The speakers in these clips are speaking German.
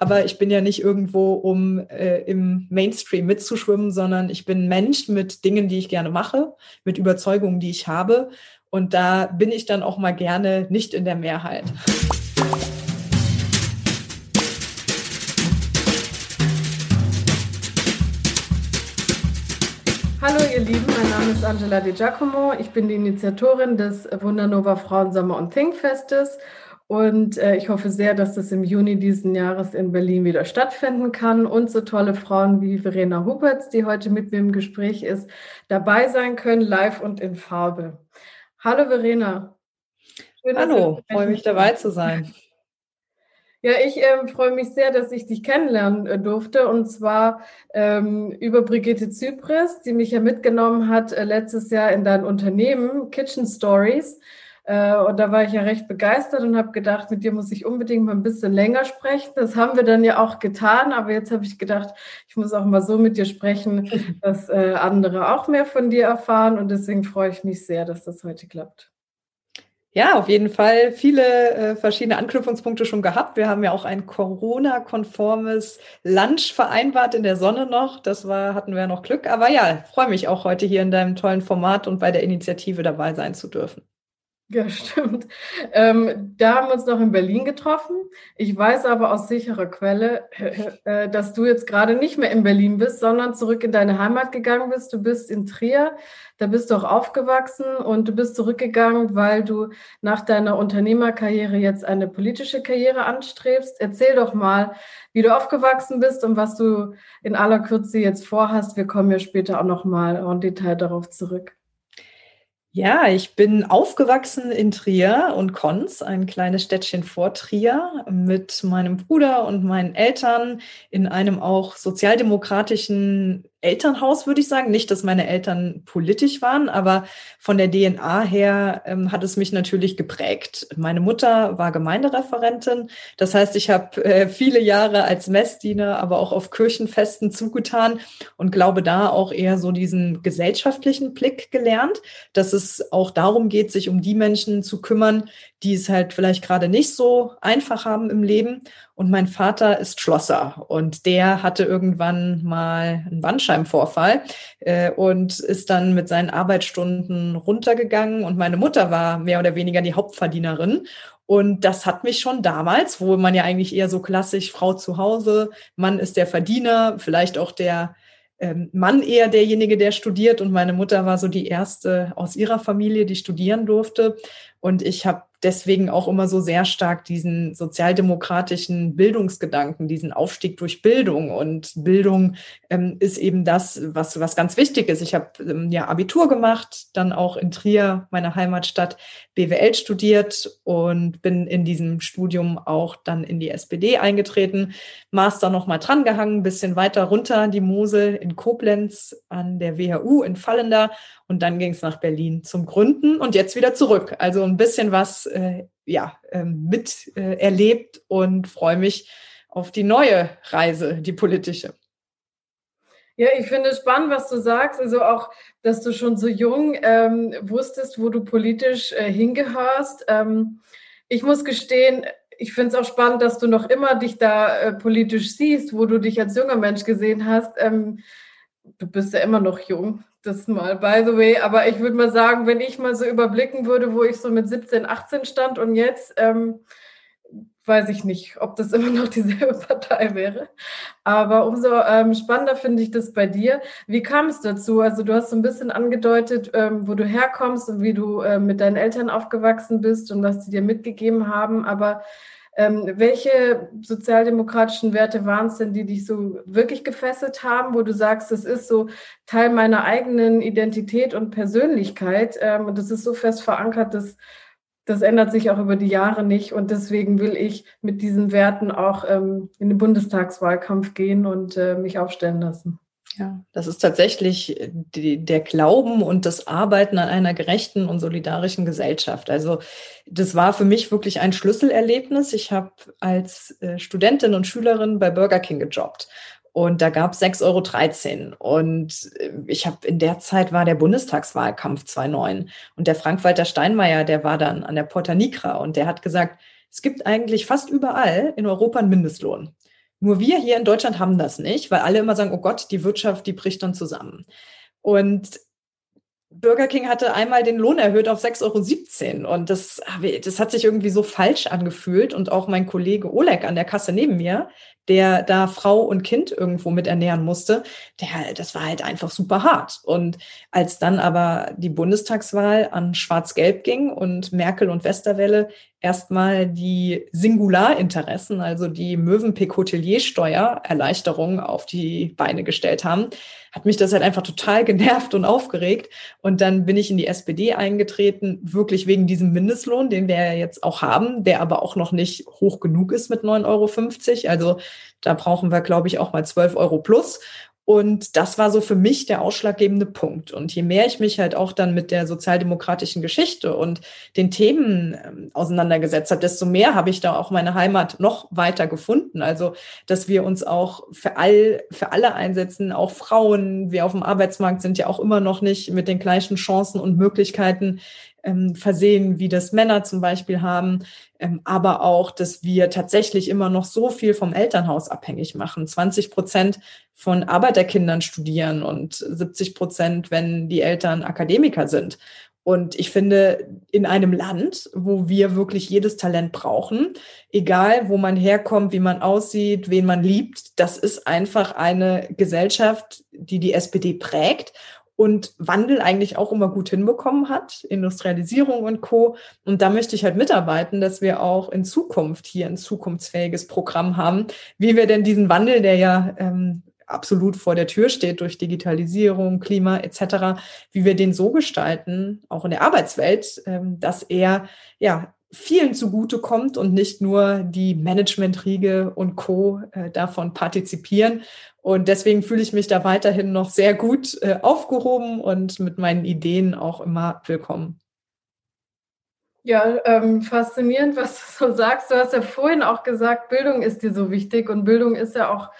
aber ich bin ja nicht irgendwo, um äh, im Mainstream mitzuschwimmen, sondern ich bin Mensch mit Dingen, die ich gerne mache, mit Überzeugungen, die ich habe. Und da bin ich dann auch mal gerne nicht in der Mehrheit. Hallo ihr Lieben, mein Name ist Angela Di Giacomo. Ich bin die Initiatorin des Wundernova Frauensommer und Thinkfestes und äh, ich hoffe sehr, dass das im Juni diesen Jahres in Berlin wieder stattfinden kann und so tolle Frauen wie Verena Huberts, die heute mit mir im Gespräch ist, dabei sein können, live und in Farbe. Hallo Verena. Schön, Hallo, freue mich dabei zu sein. Ja, ich ähm, freue mich sehr, dass ich dich kennenlernen äh, durfte und zwar ähm, über Brigitte Zypris, die mich ja mitgenommen hat äh, letztes Jahr in dein Unternehmen Kitchen Stories. Äh, und da war ich ja recht begeistert und habe gedacht, mit dir muss ich unbedingt mal ein bisschen länger sprechen. Das haben wir dann ja auch getan, aber jetzt habe ich gedacht, ich muss auch mal so mit dir sprechen, dass äh, andere auch mehr von dir erfahren und deswegen freue ich mich sehr, dass das heute klappt. Ja, auf jeden Fall viele äh, verschiedene Anknüpfungspunkte schon gehabt. Wir haben ja auch ein Corona-konformes Lunch vereinbart in der Sonne noch. Das war, hatten wir noch Glück. Aber ja, freue mich auch heute hier in deinem tollen Format und bei der Initiative dabei sein zu dürfen. Ja, stimmt. Ähm, da haben wir uns noch in Berlin getroffen. Ich weiß aber aus sicherer Quelle, äh, dass du jetzt gerade nicht mehr in Berlin bist, sondern zurück in deine Heimat gegangen bist. Du bist in Trier, da bist du auch aufgewachsen und du bist zurückgegangen, weil du nach deiner Unternehmerkarriere jetzt eine politische Karriere anstrebst. Erzähl doch mal, wie du aufgewachsen bist und was du in aller Kürze jetzt vorhast. Wir kommen ja später auch noch mal en Detail darauf zurück. Ja, ich bin aufgewachsen in Trier und Konz, ein kleines Städtchen vor Trier, mit meinem Bruder und meinen Eltern in einem auch sozialdemokratischen Elternhaus, würde ich sagen. Nicht, dass meine Eltern politisch waren, aber von der DNA her ähm, hat es mich natürlich geprägt. Meine Mutter war Gemeindereferentin. Das heißt, ich habe äh, viele Jahre als Messdiener, aber auch auf Kirchenfesten zugetan und glaube da auch eher so diesen gesellschaftlichen Blick gelernt, dass es auch darum geht, sich um die Menschen zu kümmern, die es halt vielleicht gerade nicht so einfach haben im Leben. Und mein Vater ist Schlosser und der hatte irgendwann mal einen Bandscheibenvorfall äh, und ist dann mit seinen Arbeitsstunden runtergegangen. Und meine Mutter war mehr oder weniger die Hauptverdienerin. Und das hat mich schon damals, wo man ja eigentlich eher so klassisch Frau zu Hause, Mann ist der Verdiener, vielleicht auch der ähm, Mann eher derjenige, der studiert. Und meine Mutter war so die erste aus ihrer Familie, die studieren durfte. Und ich habe deswegen auch immer so sehr stark diesen sozialdemokratischen Bildungsgedanken, diesen Aufstieg durch Bildung. Und Bildung ähm, ist eben das, was, was ganz wichtig ist. Ich habe ähm, ja Abitur gemacht, dann auch in Trier, meiner Heimatstadt, BWL studiert und bin in diesem Studium auch dann in die SPD eingetreten. Master nochmal drangehangen, bisschen weiter runter die Mosel in Koblenz an der WHU in Fallender und dann ging es nach Berlin zum Gründen und jetzt wieder zurück. Also ein bisschen was äh, ja, äh, mit äh, erlebt und freue mich auf die neue Reise, die politische. Ja, ich finde es spannend, was du sagst. Also auch, dass du schon so jung ähm, wusstest, wo du politisch äh, hingehörst. Ähm, ich muss gestehen, ich finde es auch spannend, dass du noch immer dich da äh, politisch siehst, wo du dich als junger Mensch gesehen hast. Ähm, du bist ja immer noch jung das mal, by the way. Aber ich würde mal sagen, wenn ich mal so überblicken würde, wo ich so mit 17, 18 stand und jetzt, ähm, weiß ich nicht, ob das immer noch dieselbe Partei wäre. Aber umso ähm, spannender finde ich das bei dir. Wie kam es dazu? Also du hast so ein bisschen angedeutet, ähm, wo du herkommst und wie du ähm, mit deinen Eltern aufgewachsen bist und was sie dir mitgegeben haben. Aber ähm, welche sozialdemokratischen Werte waren es denn, die dich so wirklich gefesselt haben, wo du sagst, das ist so Teil meiner eigenen Identität und Persönlichkeit ähm, und das ist so fest verankert, dass das ändert sich auch über die Jahre nicht und deswegen will ich mit diesen Werten auch ähm, in den Bundestagswahlkampf gehen und äh, mich aufstellen lassen. Ja, das ist tatsächlich äh, die, der Glauben und das Arbeiten an einer gerechten und solidarischen Gesellschaft. Also das war für mich wirklich ein Schlüsselerlebnis. Ich habe als äh, Studentin und Schülerin bei Burger King gejobbt. Und da gab es 6,13 Euro. Und äh, ich habe in der Zeit war der Bundestagswahlkampf 2009. Und der Frank-Walter Steinmeier, der war dann an der Porta Nigra und der hat gesagt, es gibt eigentlich fast überall in Europa einen Mindestlohn. Nur wir hier in Deutschland haben das nicht, weil alle immer sagen, oh Gott, die Wirtschaft, die bricht dann zusammen. Und Burger King hatte einmal den Lohn erhöht auf 6,17 Euro. Und das, das hat sich irgendwie so falsch angefühlt. Und auch mein Kollege Oleg an der Kasse neben mir, der da Frau und Kind irgendwo mit ernähren musste, der, das war halt einfach super hart. Und als dann aber die Bundestagswahl an Schwarz-Gelb ging und Merkel und Westerwelle erstmal die Singularinteressen, also die Mövenpick-Hotelier-Steuererleichterung auf die Beine gestellt haben, hat mich das halt einfach total genervt und aufgeregt. Und dann bin ich in die SPD eingetreten, wirklich wegen diesem Mindestlohn, den wir jetzt auch haben, der aber auch noch nicht hoch genug ist mit 9,50 Euro. Also da brauchen wir, glaube ich, auch mal 12 Euro plus. Und das war so für mich der ausschlaggebende Punkt. Und je mehr ich mich halt auch dann mit der sozialdemokratischen Geschichte und den Themen ähm, auseinandergesetzt habe, desto mehr habe ich da auch meine Heimat noch weiter gefunden. Also, dass wir uns auch für all, für alle einsetzen, auch Frauen, wir auf dem Arbeitsmarkt sind ja auch immer noch nicht mit den gleichen Chancen und Möglichkeiten ähm, versehen, wie das Männer zum Beispiel haben, ähm, aber auch, dass wir tatsächlich immer noch so viel vom Elternhaus abhängig machen. 20 Prozent von Arbeiterkindern studieren und 70 Prozent, wenn die Eltern Akademiker sind. Und ich finde, in einem Land, wo wir wirklich jedes Talent brauchen, egal wo man herkommt, wie man aussieht, wen man liebt, das ist einfach eine Gesellschaft, die die SPD prägt und Wandel eigentlich auch immer gut hinbekommen hat, Industrialisierung und Co. Und da möchte ich halt mitarbeiten, dass wir auch in Zukunft hier ein zukunftsfähiges Programm haben, wie wir denn diesen Wandel, der ja ähm, absolut vor der Tür steht durch Digitalisierung, Klima etc., wie wir den so gestalten, auch in der Arbeitswelt, ähm, dass er ja vielen zugute kommt und nicht nur die Managementriege und Co. Äh, davon partizipieren. Und deswegen fühle ich mich da weiterhin noch sehr gut äh, aufgehoben und mit meinen Ideen auch immer willkommen. Ja, ähm, faszinierend, was du so sagst. Du hast ja vorhin auch gesagt, Bildung ist dir so wichtig und Bildung ist ja auch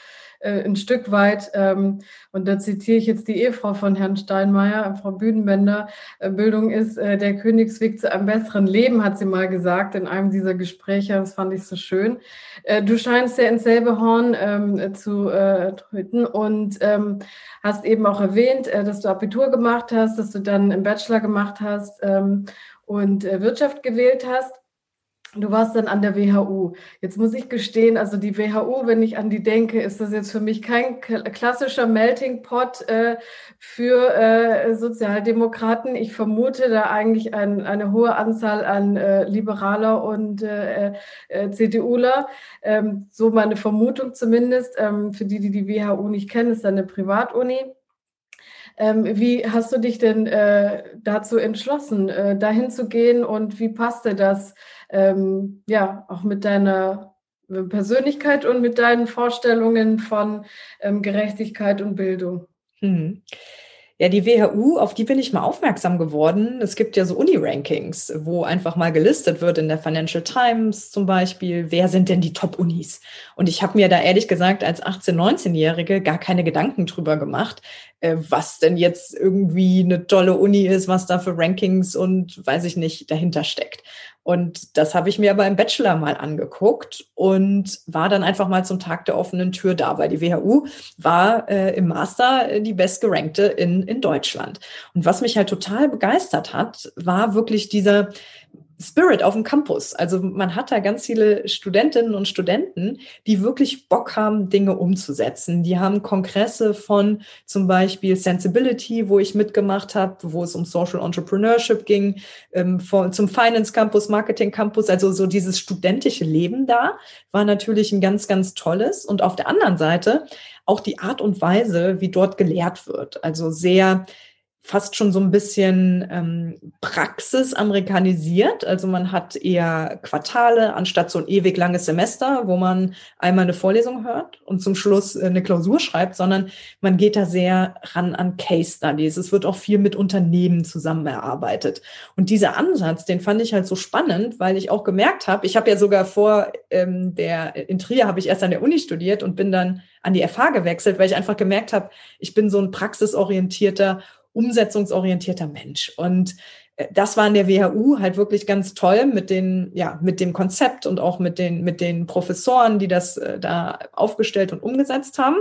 äh, ein Stück weit, ähm, und da zitiere ich jetzt die Ehefrau von Herrn Steinmeier, Frau Büdenbender, äh, Bildung ist äh, der Königsweg zu einem besseren Leben, hat sie mal gesagt in einem dieser Gespräche. Das fand ich so schön. Äh, du scheinst ja ins selbe Horn ähm, zu treten und ähm, hast eben auch erwähnt, äh, dass du Abitur gemacht hast, dass du dann im Bachelor gemacht hast ähm, und Wirtschaft gewählt hast. Du warst dann an der WHU. Jetzt muss ich gestehen, also die WHU, wenn ich an die denke, ist das jetzt für mich kein klassischer Melting Pot äh, für äh, Sozialdemokraten. Ich vermute da eigentlich ein, eine hohe Anzahl an äh, Liberaler und äh, äh, CDUler. Ähm, so meine Vermutung zumindest. Ähm, für die, die die WHU nicht kennen, ist eine Privatuni. Ähm, wie hast du dich denn äh, dazu entschlossen, dahin zu gehen und wie passte das? Ähm, ja, auch mit deiner Persönlichkeit und mit deinen Vorstellungen von ähm, Gerechtigkeit und Bildung. Hm. Ja, die WHU, auf die bin ich mal aufmerksam geworden. Es gibt ja so Uni-Rankings, wo einfach mal gelistet wird in der Financial Times zum Beispiel, wer sind denn die Top-Unis? Und ich habe mir da ehrlich gesagt als 18-, 19-Jährige gar keine Gedanken drüber gemacht, äh, was denn jetzt irgendwie eine tolle Uni ist, was da für Rankings und weiß ich nicht dahinter steckt. Und das habe ich mir aber im Bachelor mal angeguckt und war dann einfach mal zum Tag der offenen Tür da, weil die WHU war äh, im Master äh, die bestgerankte in, in Deutschland. Und was mich halt total begeistert hat, war wirklich dieser Spirit auf dem Campus. Also man hat da ganz viele Studentinnen und Studenten, die wirklich Bock haben, Dinge umzusetzen. Die haben Kongresse von zum Beispiel Sensibility, wo ich mitgemacht habe, wo es um Social Entrepreneurship ging, ähm, von, zum Finance Campus, Marketing Campus. Also so dieses studentische Leben da war natürlich ein ganz, ganz tolles. Und auf der anderen Seite auch die Art und Weise, wie dort gelehrt wird. Also sehr fast schon so ein bisschen ähm, Praxis amerikanisiert. Also man hat eher Quartale anstatt so ein ewig langes Semester, wo man einmal eine Vorlesung hört und zum Schluss äh, eine Klausur schreibt, sondern man geht da sehr ran an Case Studies. Es wird auch viel mit Unternehmen zusammen erarbeitet. Und dieser Ansatz, den fand ich halt so spannend, weil ich auch gemerkt habe, ich habe ja sogar vor ähm, der, in Trier habe ich erst an der Uni studiert und bin dann an die FH gewechselt, weil ich einfach gemerkt habe, ich bin so ein praxisorientierter umsetzungsorientierter Mensch. Und das war in der WHU halt wirklich ganz toll mit den, ja, mit dem Konzept und auch mit den, mit den Professoren, die das äh, da aufgestellt und umgesetzt haben.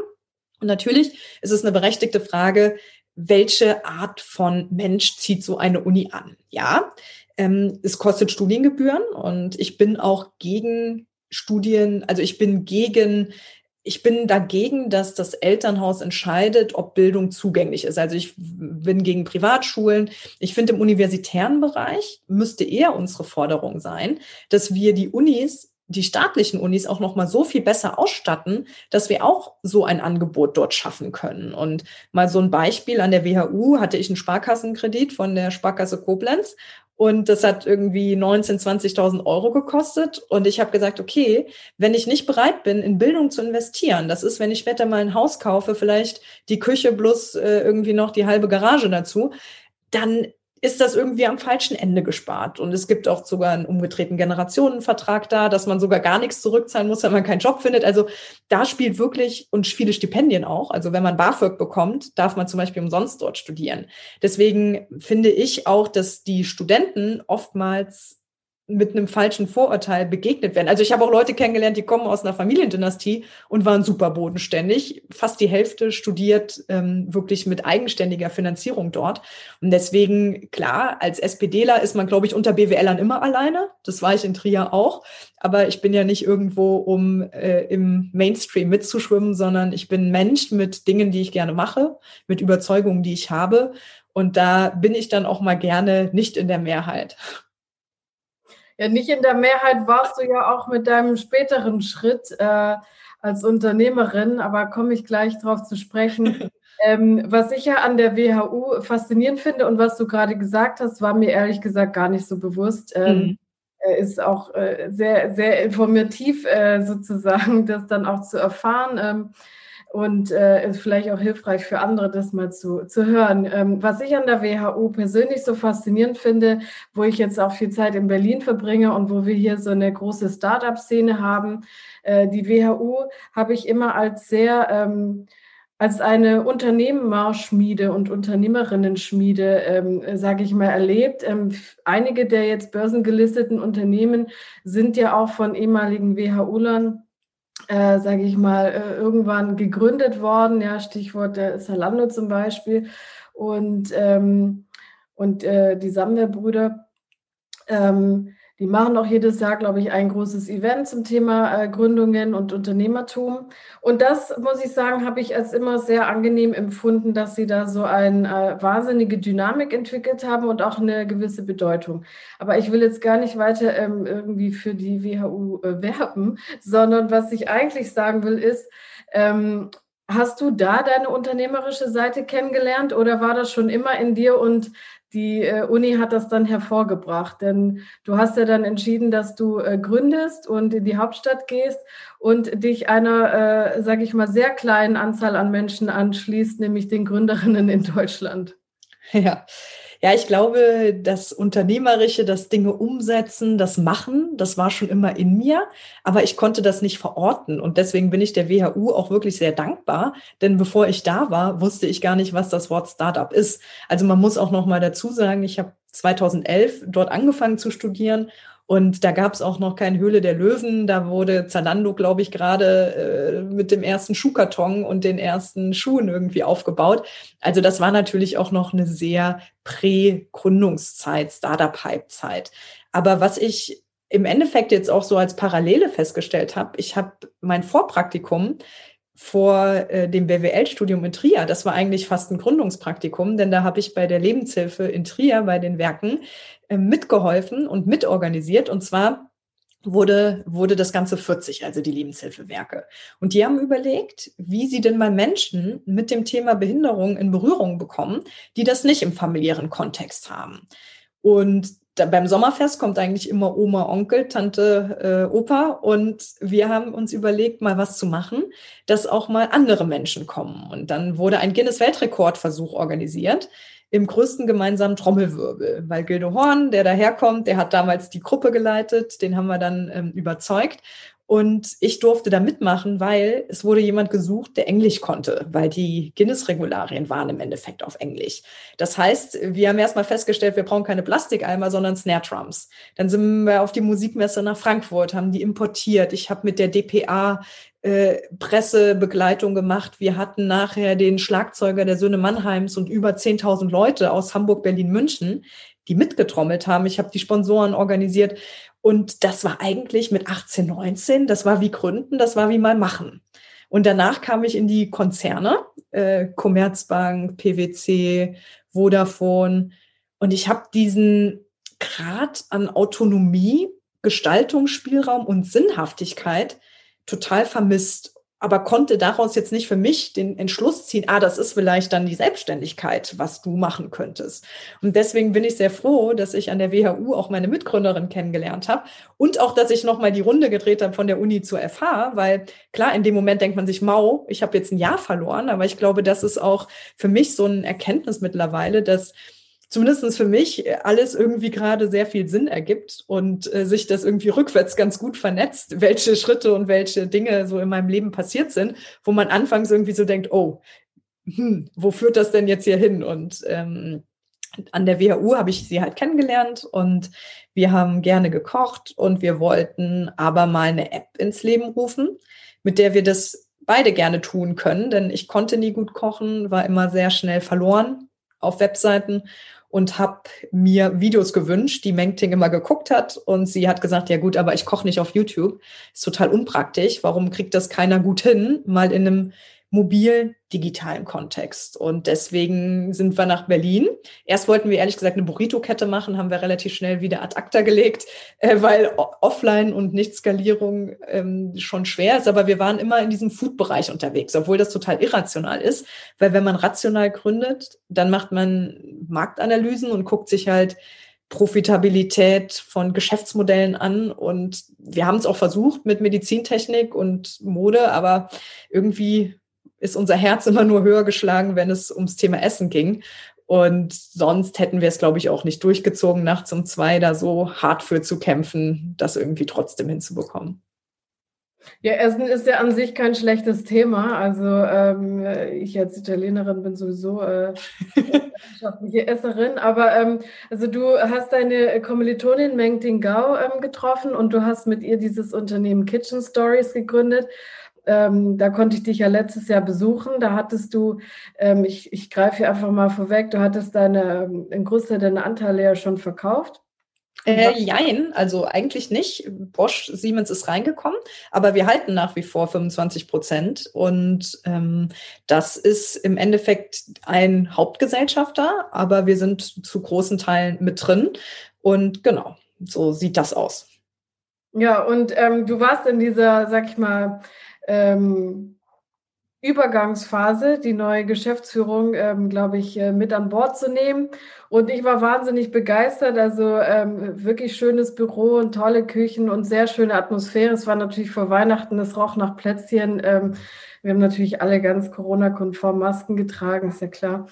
Und natürlich ist es eine berechtigte Frage, welche Art von Mensch zieht so eine Uni an? Ja, ähm, es kostet Studiengebühren und ich bin auch gegen Studien, also ich bin gegen ich bin dagegen, dass das Elternhaus entscheidet, ob Bildung zugänglich ist. Also ich bin gegen Privatschulen. Ich finde, im universitären Bereich müsste eher unsere Forderung sein, dass wir die Unis die staatlichen Unis auch noch mal so viel besser ausstatten, dass wir auch so ein Angebot dort schaffen können. Und mal so ein Beispiel an der WHU hatte ich einen Sparkassenkredit von der Sparkasse Koblenz und das hat irgendwie 19, 20.000 Euro gekostet. Und ich habe gesagt, okay, wenn ich nicht bereit bin, in Bildung zu investieren, das ist, wenn ich später mal ein Haus kaufe, vielleicht die Küche plus äh, irgendwie noch die halbe Garage dazu, dann ist das irgendwie am falschen Ende gespart. Und es gibt auch sogar einen umgedrehten Generationenvertrag da, dass man sogar gar nichts zurückzahlen muss, wenn man keinen Job findet. Also da spielt wirklich und viele Stipendien auch. Also wenn man BAföG bekommt, darf man zum Beispiel umsonst dort studieren. Deswegen finde ich auch, dass die Studenten oftmals mit einem falschen Vorurteil begegnet werden. Also ich habe auch Leute kennengelernt, die kommen aus einer Familiendynastie und waren super bodenständig. Fast die Hälfte studiert ähm, wirklich mit eigenständiger Finanzierung dort. Und deswegen, klar, als SPDler ist man, glaube ich, unter BWLern immer alleine. Das war ich in Trier auch. Aber ich bin ja nicht irgendwo, um äh, im Mainstream mitzuschwimmen, sondern ich bin Mensch mit Dingen, die ich gerne mache, mit Überzeugungen, die ich habe. Und da bin ich dann auch mal gerne nicht in der Mehrheit. Ja, nicht in der Mehrheit warst du ja auch mit deinem späteren Schritt äh, als Unternehmerin, aber komme ich gleich drauf zu sprechen. ähm, was ich ja an der WHU faszinierend finde und was du gerade gesagt hast, war mir ehrlich gesagt gar nicht so bewusst. Ähm, mhm. Ist auch äh, sehr, sehr informativ äh, sozusagen, das dann auch zu erfahren. Und äh, ist vielleicht auch hilfreich für andere, das mal zu, zu hören. Ähm, was ich an der WHO persönlich so faszinierend finde, wo ich jetzt auch viel Zeit in Berlin verbringe und wo wir hier so eine große Start-up-Szene haben, äh, die WHO habe ich immer als sehr ähm, als eine Unternehmerschmiede und Unternehmerinnen-Schmiede, ähm, sage ich mal, erlebt. Ähm, einige der jetzt börsengelisteten Unternehmen sind ja auch von ehemaligen WHO-Lern äh, sage ich mal, äh, irgendwann gegründet worden. Ja, Stichwort der Salando zum Beispiel und, ähm, und äh, die Samwer-Brüder. Ähm, die machen auch jedes Jahr, glaube ich, ein großes Event zum Thema äh, Gründungen und Unternehmertum. Und das, muss ich sagen, habe ich als immer sehr angenehm empfunden, dass sie da so eine äh, wahnsinnige Dynamik entwickelt haben und auch eine gewisse Bedeutung. Aber ich will jetzt gar nicht weiter ähm, irgendwie für die WHU äh, werben, sondern was ich eigentlich sagen will, ist, ähm, Hast du da deine unternehmerische Seite kennengelernt oder war das schon immer in dir und die äh, Uni hat das dann hervorgebracht, denn du hast ja dann entschieden, dass du äh, gründest und in die Hauptstadt gehst und dich einer, äh, sage ich mal, sehr kleinen Anzahl an Menschen anschließt, nämlich den Gründerinnen in Deutschland. Ja, ja, ich glaube, das Unternehmerische, das Dinge umsetzen, das Machen, das war schon immer in mir, aber ich konnte das nicht verorten. Und deswegen bin ich der WHU auch wirklich sehr dankbar, denn bevor ich da war, wusste ich gar nicht, was das Wort Startup ist. Also man muss auch noch mal dazu sagen, ich habe 2011 dort angefangen zu studieren und da gab es auch noch keine Höhle der Löwen. Da wurde Zalando, glaube ich, gerade äh, mit dem ersten Schuhkarton und den ersten Schuhen irgendwie aufgebaut. Also das war natürlich auch noch eine sehr Prä-Gründungszeit, Startup-Hype-Zeit. Aber was ich im Endeffekt jetzt auch so als Parallele festgestellt habe, ich habe mein Vorpraktikum vor äh, dem BWL-Studium in Trier. Das war eigentlich fast ein Gründungspraktikum, denn da habe ich bei der Lebenshilfe in Trier bei den Werken äh, mitgeholfen und mitorganisiert. Und zwar wurde, wurde das Ganze 40, also die Lebenshilfewerke. Und die haben überlegt, wie sie denn mal Menschen mit dem Thema Behinderung in Berührung bekommen, die das nicht im familiären Kontext haben. Und beim Sommerfest kommt eigentlich immer Oma, Onkel, Tante, äh, Opa und wir haben uns überlegt, mal was zu machen, dass auch mal andere Menschen kommen. Und dann wurde ein Guinness-Weltrekordversuch organisiert im größten gemeinsamen Trommelwirbel, weil Gildo Horn, der daherkommt, der hat damals die Gruppe geleitet, den haben wir dann ähm, überzeugt. Und ich durfte da mitmachen, weil es wurde jemand gesucht, der Englisch konnte, weil die Guinness-Regularien waren im Endeffekt auf Englisch. Das heißt, wir haben erstmal festgestellt, wir brauchen keine Plastikeimer, sondern Snare Drums. Dann sind wir auf die Musikmesse nach Frankfurt, haben die importiert. Ich habe mit der DPA äh, Pressebegleitung gemacht. Wir hatten nachher den Schlagzeuger der Söhne Mannheims und über 10.000 Leute aus Hamburg, Berlin, München, die mitgetrommelt haben. Ich habe die Sponsoren organisiert. Und das war eigentlich mit 18, 19, das war wie Gründen, das war wie mal machen. Und danach kam ich in die Konzerne, äh, Commerzbank, PwC, Vodafone. Und ich habe diesen Grad an Autonomie, Gestaltungsspielraum und Sinnhaftigkeit total vermisst aber konnte daraus jetzt nicht für mich den Entschluss ziehen, ah, das ist vielleicht dann die Selbstständigkeit, was du machen könntest. Und deswegen bin ich sehr froh, dass ich an der WHU auch meine Mitgründerin kennengelernt habe und auch, dass ich nochmal die Runde gedreht habe von der Uni zur FH, weil klar, in dem Moment denkt man sich, mau, ich habe jetzt ein Jahr verloren, aber ich glaube, das ist auch für mich so ein Erkenntnis mittlerweile, dass zumindest für mich alles irgendwie gerade sehr viel Sinn ergibt und äh, sich das irgendwie rückwärts ganz gut vernetzt, welche Schritte und welche Dinge so in meinem Leben passiert sind, wo man anfangs irgendwie so denkt, oh, hm, wo führt das denn jetzt hier hin? Und ähm, an der WHU habe ich sie halt kennengelernt und wir haben gerne gekocht und wir wollten aber mal eine App ins Leben rufen, mit der wir das beide gerne tun können, denn ich konnte nie gut kochen, war immer sehr schnell verloren auf Webseiten und habe mir Videos gewünscht, die Mengting immer geguckt hat. Und sie hat gesagt, ja gut, aber ich koche nicht auf YouTube. Ist total unpraktisch. Warum kriegt das keiner gut hin? Mal in einem mobil digitalen Kontext. Und deswegen sind wir nach Berlin. Erst wollten wir ehrlich gesagt eine Burrito-Kette machen, haben wir relativ schnell wieder ad acta gelegt, äh, weil offline und Nicht-Skalierung ähm, schon schwer ist. Aber wir waren immer in diesem Food-Bereich unterwegs, obwohl das total irrational ist. Weil wenn man rational gründet, dann macht man Marktanalysen und guckt sich halt Profitabilität von Geschäftsmodellen an. Und wir haben es auch versucht mit Medizintechnik und Mode, aber irgendwie ist unser Herz immer nur höher geschlagen, wenn es ums Thema Essen ging. Und sonst hätten wir es, glaube ich, auch nicht durchgezogen, nachts um zwei da so hart für zu kämpfen, das irgendwie trotzdem hinzubekommen. Ja, Essen ist ja an sich kein schlechtes Thema. Also ähm, ich als Italienerin bin sowieso äh, Esserin. Aber ähm, also du hast deine Kommilitonin Meng Tingao ähm, getroffen und du hast mit ihr dieses Unternehmen Kitchen Stories gegründet. Ähm, da konnte ich dich ja letztes Jahr besuchen. Da hattest du, ähm, ich, ich greife hier einfach mal vorweg, du hattest deine, ähm, in Großteil deine Anteile ja schon verkauft. Äh, jein, also eigentlich nicht. Bosch Siemens ist reingekommen, aber wir halten nach wie vor 25 Prozent. Und ähm, das ist im Endeffekt ein Hauptgesellschafter, aber wir sind zu großen Teilen mit drin. Und genau, so sieht das aus. Ja, und ähm, du warst in dieser, sag ich mal, ähm, Übergangsphase, die neue Geschäftsführung, ähm, glaube ich, äh, mit an Bord zu nehmen. Und ich war wahnsinnig begeistert. Also ähm, wirklich schönes Büro und tolle Küchen und sehr schöne Atmosphäre. Es war natürlich vor Weihnachten, es roch nach Plätzchen. Ähm, wir haben natürlich alle ganz Corona-konform Masken getragen, ist ja klar.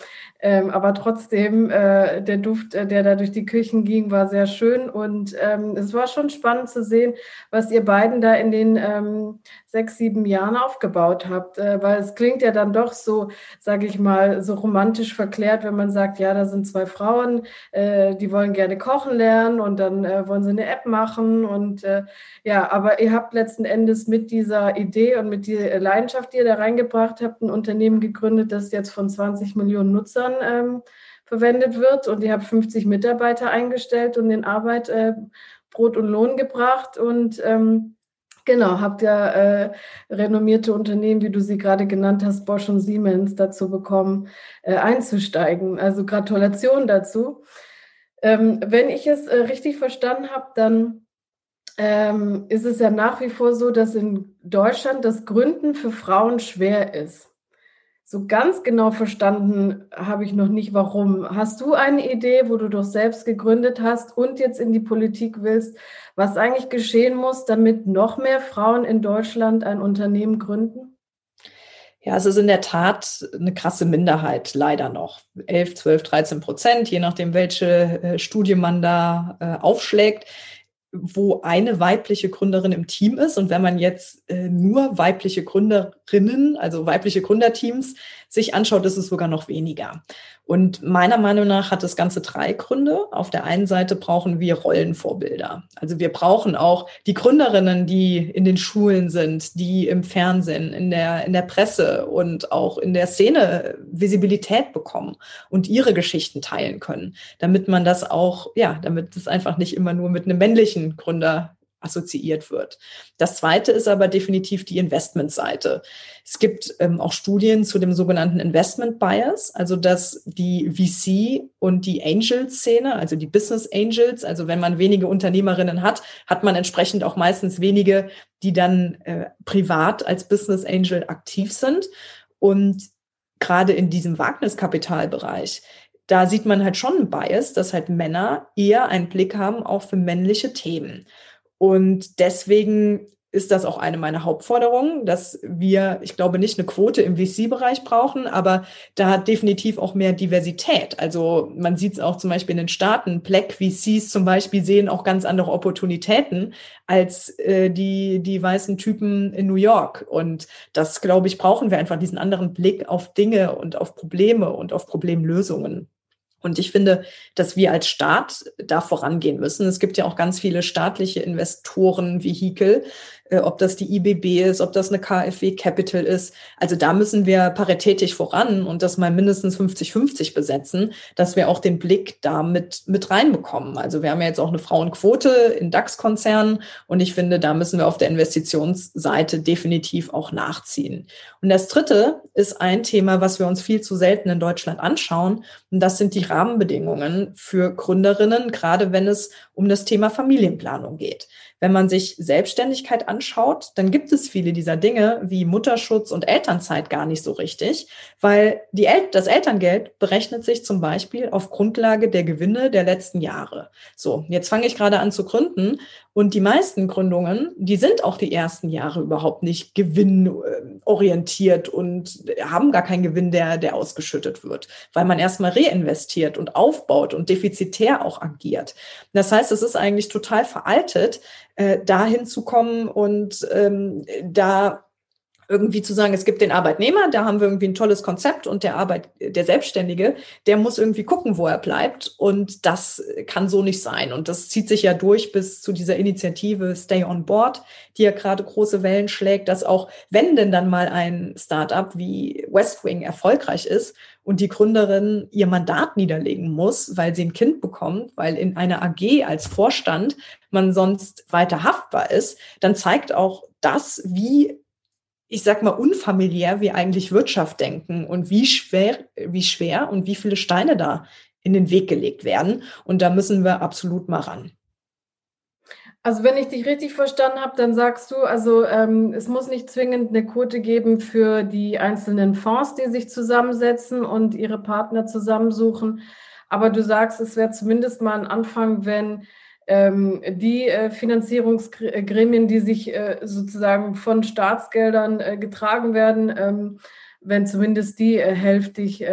Ähm, aber trotzdem, äh, der Duft, äh, der da durch die Küchen ging, war sehr schön. Und ähm, es war schon spannend zu sehen, was ihr beiden da in den ähm, sechs, sieben Jahren aufgebaut habt. Äh, weil es klingt ja dann doch so, sage ich mal, so romantisch verklärt, wenn man sagt, ja, da sind zwei Frauen, äh, die wollen gerne kochen lernen und dann äh, wollen sie eine App machen. Und äh, ja, aber ihr habt letzten Endes mit dieser Idee und mit der Leidenschaft, ihr da reingebracht habt, ein Unternehmen gegründet, das jetzt von 20 Millionen Nutzern ähm, verwendet wird. Und ihr habt 50 Mitarbeiter eingestellt und in Arbeit äh, Brot und Lohn gebracht. Und ähm, genau, habt ja äh, renommierte Unternehmen, wie du sie gerade genannt hast, Bosch und Siemens, dazu bekommen, äh, einzusteigen. Also Gratulation dazu. Ähm, wenn ich es äh, richtig verstanden habe, dann ähm, ist es ja nach wie vor so, dass in Deutschland das Gründen für Frauen schwer ist. So ganz genau verstanden habe ich noch nicht, warum. Hast du eine Idee, wo du doch selbst gegründet hast und jetzt in die Politik willst, was eigentlich geschehen muss, damit noch mehr Frauen in Deutschland ein Unternehmen gründen? Ja, es ist in der Tat eine krasse Minderheit, leider noch. 11, 12, 13 Prozent, je nachdem, welche äh, Studie man da äh, aufschlägt wo eine weibliche Gründerin im Team ist. Und wenn man jetzt äh, nur weibliche Gründerinnen, also weibliche Gründerteams sich anschaut, ist es sogar noch weniger. Und meiner Meinung nach hat das Ganze drei Gründe. Auf der einen Seite brauchen wir Rollenvorbilder. Also wir brauchen auch die Gründerinnen, die in den Schulen sind, die im Fernsehen, in der, in der Presse und auch in der Szene Visibilität bekommen und ihre Geschichten teilen können, damit man das auch, ja, damit es einfach nicht immer nur mit einem männlichen Gründer assoziiert wird. Das zweite ist aber definitiv die Investmentseite. Es gibt ähm, auch Studien zu dem sogenannten Investment Bias, also dass die VC und die Angel-Szene, also die Business Angels, also wenn man wenige Unternehmerinnen hat, hat man entsprechend auch meistens wenige, die dann äh, privat als Business Angel aktiv sind. Und gerade in diesem Wagniskapitalbereich da sieht man halt schon einen Bias, dass halt Männer eher einen Blick haben auch für männliche Themen. Und deswegen ist das auch eine meiner Hauptforderungen, dass wir, ich glaube, nicht eine Quote im VC-Bereich brauchen, aber da definitiv auch mehr Diversität. Also man sieht es auch zum Beispiel in den Staaten. Black VCs zum Beispiel sehen auch ganz andere Opportunitäten als äh, die, die weißen Typen in New York. Und das, glaube ich, brauchen wir einfach diesen anderen Blick auf Dinge und auf Probleme und auf Problemlösungen. Und ich finde, dass wir als Staat da vorangehen müssen. Es gibt ja auch ganz viele staatliche Investoren, Vehikel, äh, ob das die IBB ist, ob das eine KfW Capital ist. Also da müssen wir paritätisch voran und das mal mindestens 50-50 besetzen, dass wir auch den Blick da mit, mit reinbekommen. Also wir haben ja jetzt auch eine Frauenquote in DAX-Konzernen und ich finde, da müssen wir auf der Investitionsseite definitiv auch nachziehen. Und das dritte ist ein Thema, was wir uns viel zu selten in Deutschland anschauen. Und das sind die Rahmenbedingungen für Gründerinnen, gerade wenn es um das Thema Familienplanung geht. Wenn man sich Selbstständigkeit anschaut, dann gibt es viele dieser Dinge wie Mutterschutz und Elternzeit gar nicht so richtig, weil die El das Elterngeld berechnet sich zum Beispiel auf Grundlage der Gewinne der letzten Jahre. So, jetzt fange ich gerade an zu gründen und die meisten Gründungen, die sind auch die ersten Jahre überhaupt nicht gewinnorientiert und haben gar keinen Gewinn, der, der ausgeschüttet wird, weil man erstmal reinvestiert und aufbaut und defizitär auch agiert. Das heißt, es ist eigentlich total veraltet, äh, dahin zu kommen und ähm, da irgendwie zu sagen, es gibt den Arbeitnehmer, da haben wir irgendwie ein tolles Konzept und der Arbeit, der Selbstständige, der muss irgendwie gucken, wo er bleibt. Und das kann so nicht sein. Und das zieht sich ja durch bis zu dieser Initiative Stay on Board, die ja gerade große Wellen schlägt, dass auch wenn denn dann mal ein Startup wie Westwing erfolgreich ist und die Gründerin ihr Mandat niederlegen muss, weil sie ein Kind bekommt, weil in einer AG als Vorstand man sonst weiter haftbar ist, dann zeigt auch das, wie ich sag mal, unfamiliär wir eigentlich Wirtschaft denken und wie schwer, wie schwer und wie viele Steine da in den Weg gelegt werden. Und da müssen wir absolut mal ran. Also wenn ich dich richtig verstanden habe, dann sagst du, also ähm, es muss nicht zwingend eine Quote geben für die einzelnen Fonds, die sich zusammensetzen und ihre Partner zusammensuchen. Aber du sagst, es wäre zumindest mal ein Anfang, wenn die äh, Finanzierungsgremien, die sich äh, sozusagen von Staatsgeldern äh, getragen werden, ähm, wenn zumindest die hälftig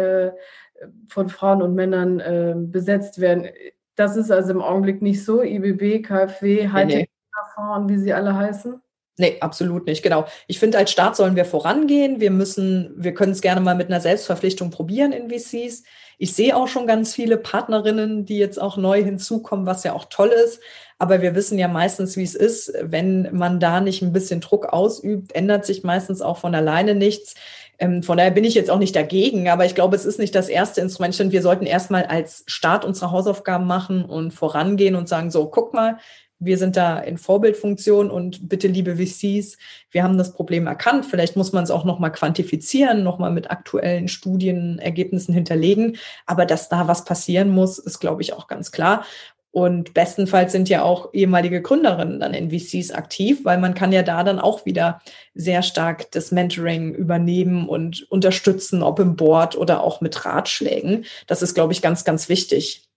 von Frauen und Männern äh, besetzt werden. Das ist also im Augenblick nicht so. IBB, KfW, Hightech, Fonds, wie sie alle heißen. Nee, absolut nicht, genau. Ich finde, als Staat sollen wir vorangehen. Wir müssen, wir können es gerne mal mit einer Selbstverpflichtung probieren in VCs. Ich sehe auch schon ganz viele Partnerinnen, die jetzt auch neu hinzukommen, was ja auch toll ist. Aber wir wissen ja meistens, wie es ist. Wenn man da nicht ein bisschen Druck ausübt, ändert sich meistens auch von alleine nichts. Ähm, von daher bin ich jetzt auch nicht dagegen, aber ich glaube, es ist nicht das erste Instrument. Wir sollten erstmal als Staat unsere Hausaufgaben machen und vorangehen und sagen, so, guck mal, wir sind da in Vorbildfunktion und bitte, liebe VCs, wir haben das Problem erkannt. Vielleicht muss man es auch nochmal quantifizieren, nochmal mit aktuellen Studienergebnissen hinterlegen. Aber dass da was passieren muss, ist, glaube ich, auch ganz klar. Und bestenfalls sind ja auch ehemalige Gründerinnen dann in VCs aktiv, weil man kann ja da dann auch wieder sehr stark das Mentoring übernehmen und unterstützen, ob im Board oder auch mit Ratschlägen. Das ist, glaube ich, ganz, ganz wichtig.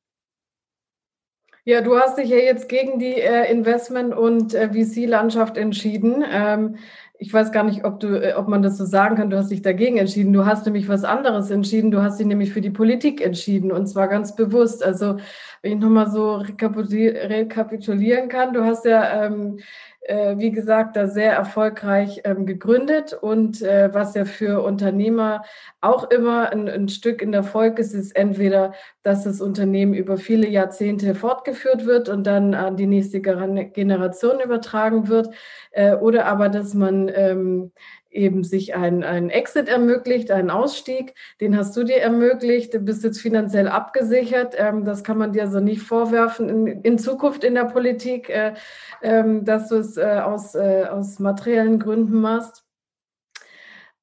Ja, du hast dich ja jetzt gegen die äh, Investment- und äh, VC-Landschaft entschieden. Ähm, ich weiß gar nicht, ob du, äh, ob man das so sagen kann, du hast dich dagegen entschieden. Du hast nämlich was anderes entschieden. Du hast dich nämlich für die Politik entschieden und zwar ganz bewusst. Also, wenn ich nochmal so rekapitulieren kann, du hast ja ähm, äh, wie gesagt, da sehr erfolgreich ähm, gegründet. Und äh, was ja für Unternehmer auch immer ein, ein, Stück in Erfolg ist, ist entweder, dass das Unternehmen über viele Jahrzehnte fortgeführt wird und dann an die nächste Generation übertragen wird, äh, oder aber, dass man ähm, eben sich ein, ein Exit ermöglicht, einen Ausstieg. Den hast du dir ermöglicht. Du bist jetzt finanziell abgesichert. Ähm, das kann man dir so nicht vorwerfen in, in Zukunft in der Politik, äh, ähm, dass du es äh, aus, äh, aus materiellen Gründen machst.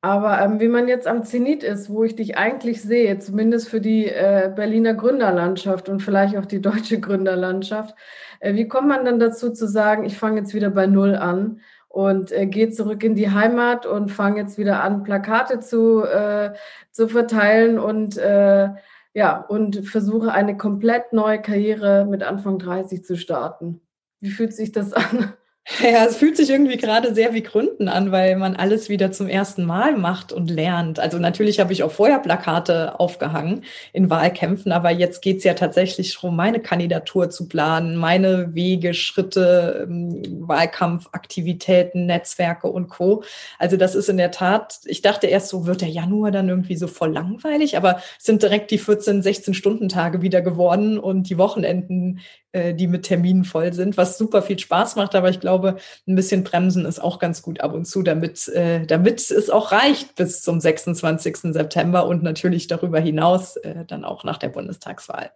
Aber ähm, wie man jetzt am Zenit ist, wo ich dich eigentlich sehe, zumindest für die äh, Berliner Gründerlandschaft und vielleicht auch die deutsche Gründerlandschaft, äh, wie kommt man dann dazu zu sagen, ich fange jetzt wieder bei Null an? Und äh, gehe zurück in die Heimat und fange jetzt wieder an, Plakate zu, äh, zu verteilen und äh, ja, und versuche eine komplett neue Karriere mit Anfang 30 zu starten. Wie fühlt sich das an? Ja, es fühlt sich irgendwie gerade sehr wie Gründen an, weil man alles wieder zum ersten Mal macht und lernt. Also natürlich habe ich auch vorher Plakate aufgehangen in Wahlkämpfen, aber jetzt geht's ja tatsächlich darum, meine Kandidatur zu planen, meine Wege, Schritte, ähm, Wahlkampfaktivitäten, Netzwerke und Co. Also das ist in der Tat, ich dachte erst so, wird der Januar dann irgendwie so voll langweilig, aber es sind direkt die 14, 16 Stunden Tage wieder geworden und die Wochenenden die mit Terminen voll sind, was super viel Spaß macht. Aber ich glaube, ein bisschen bremsen ist auch ganz gut ab und zu, damit, äh, damit es auch reicht bis zum 26. September und natürlich darüber hinaus äh, dann auch nach der Bundestagswahl.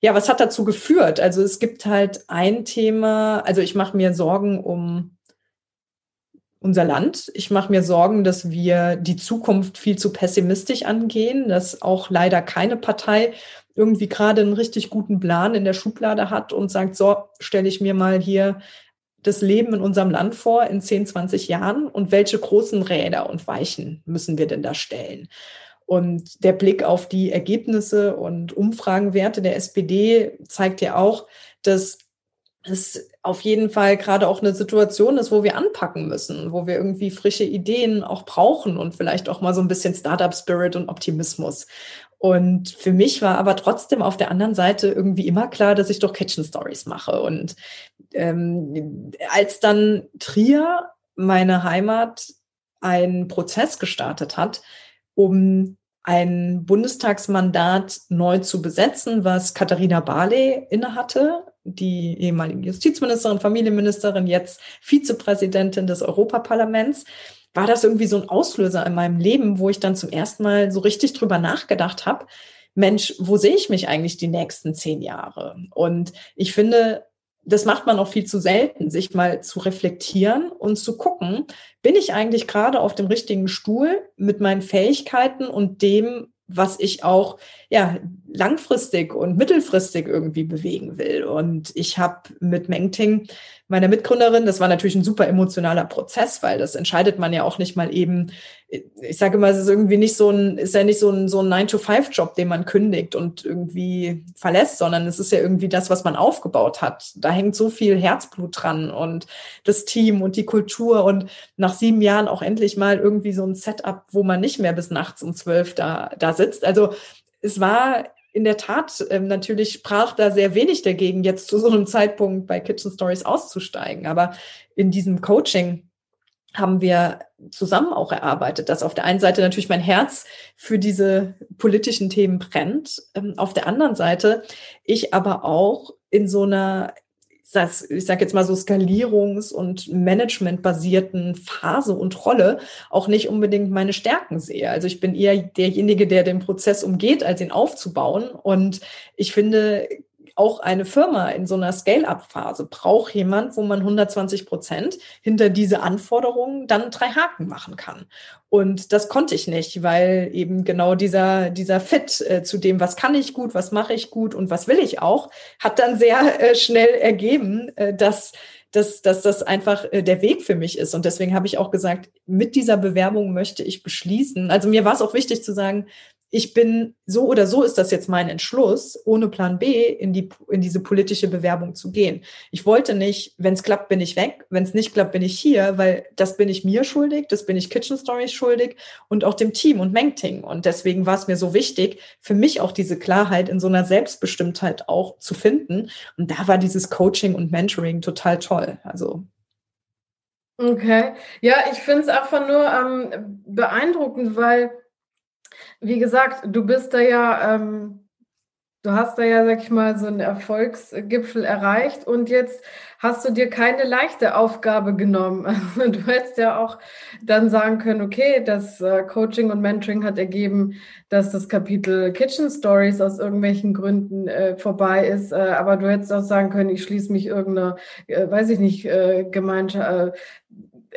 Ja, was hat dazu geführt? Also es gibt halt ein Thema, also ich mache mir Sorgen um unser Land. Ich mache mir Sorgen, dass wir die Zukunft viel zu pessimistisch angehen, dass auch leider keine Partei irgendwie gerade einen richtig guten Plan in der Schublade hat und sagt, so stelle ich mir mal hier das Leben in unserem Land vor in 10, 20 Jahren und welche großen Räder und Weichen müssen wir denn da stellen? Und der Blick auf die Ergebnisse und Umfragenwerte der SPD zeigt ja auch, dass es auf jeden Fall gerade auch eine Situation ist, wo wir anpacken müssen, wo wir irgendwie frische Ideen auch brauchen und vielleicht auch mal so ein bisschen Startup-Spirit und Optimismus. Und für mich war aber trotzdem auf der anderen Seite irgendwie immer klar, dass ich doch Kitchen Stories mache. Und ähm, als dann Trier, meine Heimat, einen Prozess gestartet hat, um ein Bundestagsmandat neu zu besetzen, was Katharina Barley innehatte, die ehemalige Justizministerin, Familienministerin, jetzt Vizepräsidentin des Europaparlaments, war das irgendwie so ein Auslöser in meinem Leben, wo ich dann zum ersten Mal so richtig drüber nachgedacht habe, Mensch, wo sehe ich mich eigentlich die nächsten zehn Jahre? Und ich finde, das macht man auch viel zu selten, sich mal zu reflektieren und zu gucken, bin ich eigentlich gerade auf dem richtigen Stuhl mit meinen Fähigkeiten und dem, was ich auch ja langfristig und mittelfristig irgendwie bewegen will. Und ich habe mit Mengting, meiner Mitgründerin, das war natürlich ein super emotionaler Prozess, weil das entscheidet man ja auch nicht mal eben. Ich sage immer, es ist irgendwie nicht so ein, ist ja nicht so ein so ein 9-to-5-Job, den man kündigt und irgendwie verlässt, sondern es ist ja irgendwie das, was man aufgebaut hat. Da hängt so viel Herzblut dran und das Team und die Kultur und nach sieben Jahren auch endlich mal irgendwie so ein Setup, wo man nicht mehr bis nachts um zwölf da, da sitzt. Also es war in der Tat, ähm, natürlich sprach da sehr wenig dagegen, jetzt zu so einem Zeitpunkt bei Kitchen Stories auszusteigen. Aber in diesem Coaching haben wir zusammen auch erarbeitet, dass auf der einen Seite natürlich mein Herz für diese politischen Themen brennt, ähm, auf der anderen Seite ich aber auch in so einer das, ich sage jetzt mal so skalierungs- und managementbasierten Phase und Rolle auch nicht unbedingt meine Stärken sehe. Also ich bin eher derjenige, der den Prozess umgeht, als ihn aufzubauen. Und ich finde, auch eine Firma in so einer Scale-up-Phase braucht jemand, wo man 120 Prozent hinter diese Anforderungen dann drei Haken machen kann. Und das konnte ich nicht, weil eben genau dieser, dieser Fit äh, zu dem, was kann ich gut, was mache ich gut und was will ich auch, hat dann sehr äh, schnell ergeben, äh, dass dass, dass das einfach äh, der Weg für mich ist. Und deswegen habe ich auch gesagt, mit dieser Bewerbung möchte ich beschließen. Also mir war es auch wichtig zu sagen, ich bin so oder so ist das jetzt mein Entschluss, ohne Plan B in die in diese politische Bewerbung zu gehen. Ich wollte nicht, wenn es klappt, bin ich weg, wenn es nicht klappt, bin ich hier, weil das bin ich mir schuldig, das bin ich Kitchen Stories schuldig und auch dem Team und Mengting. Und deswegen war es mir so wichtig, für mich auch diese Klarheit in so einer Selbstbestimmtheit auch zu finden. Und da war dieses Coaching und Mentoring total toll. Also Okay, ja, ich finde es einfach nur ähm, beeindruckend, weil wie gesagt, du bist da ja, ähm, du hast da ja, sag ich mal, so einen Erfolgsgipfel erreicht und jetzt hast du dir keine leichte Aufgabe genommen. Du hättest ja auch dann sagen können, okay, das äh, Coaching und Mentoring hat ergeben, dass das Kapitel Kitchen Stories aus irgendwelchen Gründen äh, vorbei ist, äh, aber du hättest auch sagen können, ich schließe mich irgendeiner, äh, weiß ich nicht, äh, Gemeinschaft,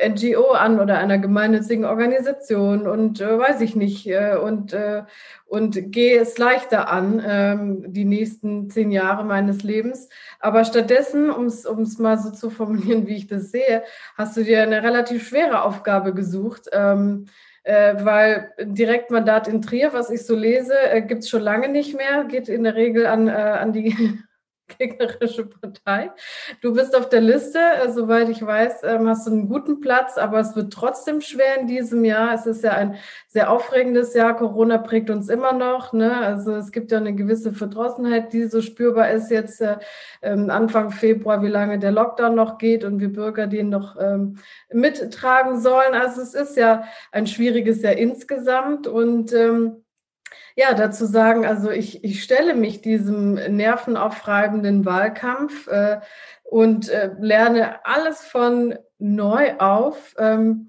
NGO an oder einer gemeinnützigen Organisation und äh, weiß ich nicht äh, und äh, und gehe es leichter an ähm, die nächsten zehn Jahre meines Lebens. Aber stattdessen, um es mal so zu formulieren, wie ich das sehe, hast du dir eine relativ schwere Aufgabe gesucht. Ähm, äh, weil Direktmandat in Trier, was ich so lese, äh, gibt es schon lange nicht mehr, geht in der Regel an, äh, an die gegnerische Partei. Du bist auf der Liste, äh, soweit ich weiß, ähm, hast du einen guten Platz, aber es wird trotzdem schwer in diesem Jahr. Es ist ja ein sehr aufregendes Jahr. Corona prägt uns immer noch. Ne? Also es gibt ja eine gewisse Verdrossenheit, die so spürbar ist jetzt äh, ähm, Anfang Februar, wie lange der Lockdown noch geht und wir Bürger den noch ähm, mittragen sollen. Also es ist ja ein schwieriges Jahr insgesamt und ähm, ja, dazu sagen, also ich, ich stelle mich diesem nervenaufreibenden Wahlkampf äh, und äh, lerne alles von neu auf. Ähm,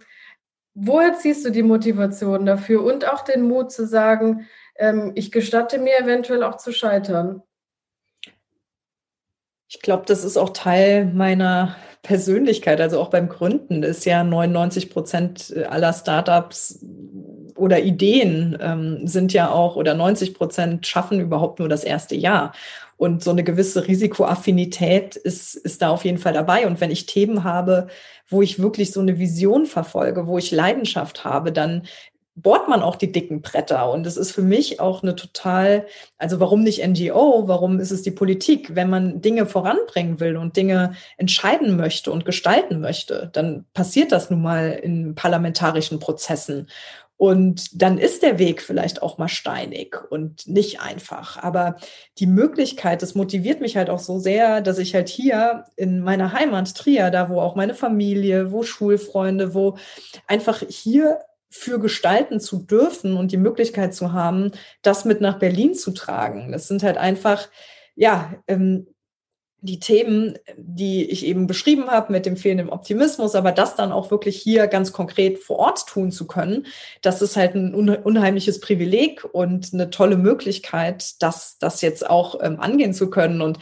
woher ziehst du die Motivation dafür und auch den Mut zu sagen, ähm, ich gestatte mir eventuell auch zu scheitern? Ich glaube, das ist auch Teil meiner Persönlichkeit, also auch beim Gründen ist ja 99 Prozent aller Startups oder Ideen ähm, sind ja auch oder 90 Prozent schaffen überhaupt nur das erste Jahr. Und so eine gewisse Risikoaffinität ist, ist da auf jeden Fall dabei. Und wenn ich Themen habe, wo ich wirklich so eine Vision verfolge, wo ich Leidenschaft habe, dann bohrt man auch die dicken Bretter. Und es ist für mich auch eine total, also warum nicht NGO, warum ist es die Politik? Wenn man Dinge voranbringen will und Dinge entscheiden möchte und gestalten möchte, dann passiert das nun mal in parlamentarischen Prozessen. Und dann ist der Weg vielleicht auch mal steinig und nicht einfach. Aber die Möglichkeit, das motiviert mich halt auch so sehr, dass ich halt hier in meiner Heimat Trier, da wo auch meine Familie, wo Schulfreunde, wo einfach hier für gestalten zu dürfen und die Möglichkeit zu haben, das mit nach Berlin zu tragen. Das sind halt einfach, ja, ähm, die Themen, die ich eben beschrieben habe mit dem fehlenden Optimismus, aber das dann auch wirklich hier ganz konkret vor Ort tun zu können, das ist halt ein unheimliches Privileg und eine tolle Möglichkeit, das, das jetzt auch ähm, angehen zu können. Und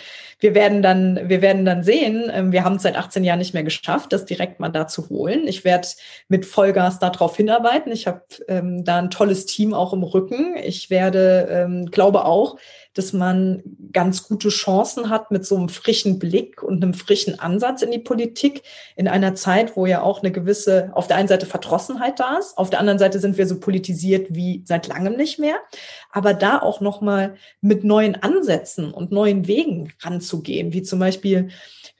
wir werden dann, wir werden dann sehen, ähm, wir haben es seit 18 Jahren nicht mehr geschafft, das direkt mal da zu holen. Ich werde mit Vollgas darauf hinarbeiten. Ich habe ähm, da ein tolles Team auch im Rücken. Ich werde, ähm, glaube auch, dass man ganz gute Chancen hat mit so einem frischen Blick und einem frischen Ansatz in die Politik in einer Zeit, wo ja auch eine gewisse, auf der einen Seite Verdrossenheit da ist, auf der anderen Seite sind wir so politisiert wie seit langem nicht mehr, aber da auch nochmal mit neuen Ansätzen und neuen Wegen ranzugehen, wie zum Beispiel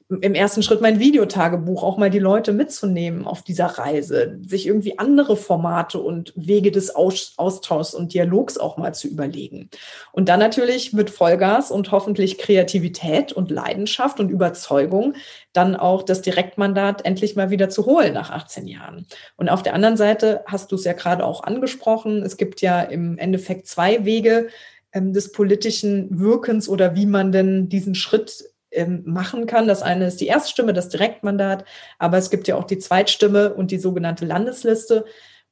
im ersten Schritt mein Videotagebuch, auch mal die Leute mitzunehmen auf dieser Reise, sich irgendwie andere Formate und Wege des Austauschs und Dialogs auch mal zu überlegen. Und dann natürlich mit Vollgas und hoffentlich Kreativität und Leidenschaft und Überzeugung dann auch das Direktmandat endlich mal wieder zu holen nach 18 Jahren. Und auf der anderen Seite hast du es ja gerade auch angesprochen, es gibt ja im Endeffekt zwei Wege, des politischen Wirkens oder wie man denn diesen Schritt ähm, machen kann. Das eine ist die Erststimme, das Direktmandat, aber es gibt ja auch die Zweitstimme und die sogenannte Landesliste.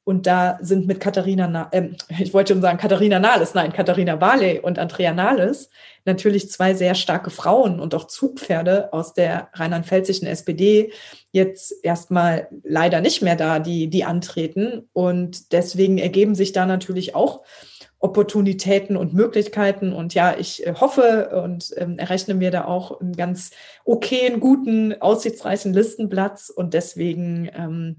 Und da sind mit Katharina, Na äh, ich wollte schon sagen Katharina Nahles, nein, Katharina Barley und Andrea Nahles natürlich zwei sehr starke Frauen und auch Zugpferde aus der rheinland-pfälzischen SPD jetzt erstmal leider nicht mehr da, die, die antreten. Und deswegen ergeben sich da natürlich auch Opportunitäten und Möglichkeiten. Und ja, ich äh, hoffe und ähm, errechne mir da auch einen ganz okayen, guten, aussichtsreichen Listenplatz. Und deswegen, ähm,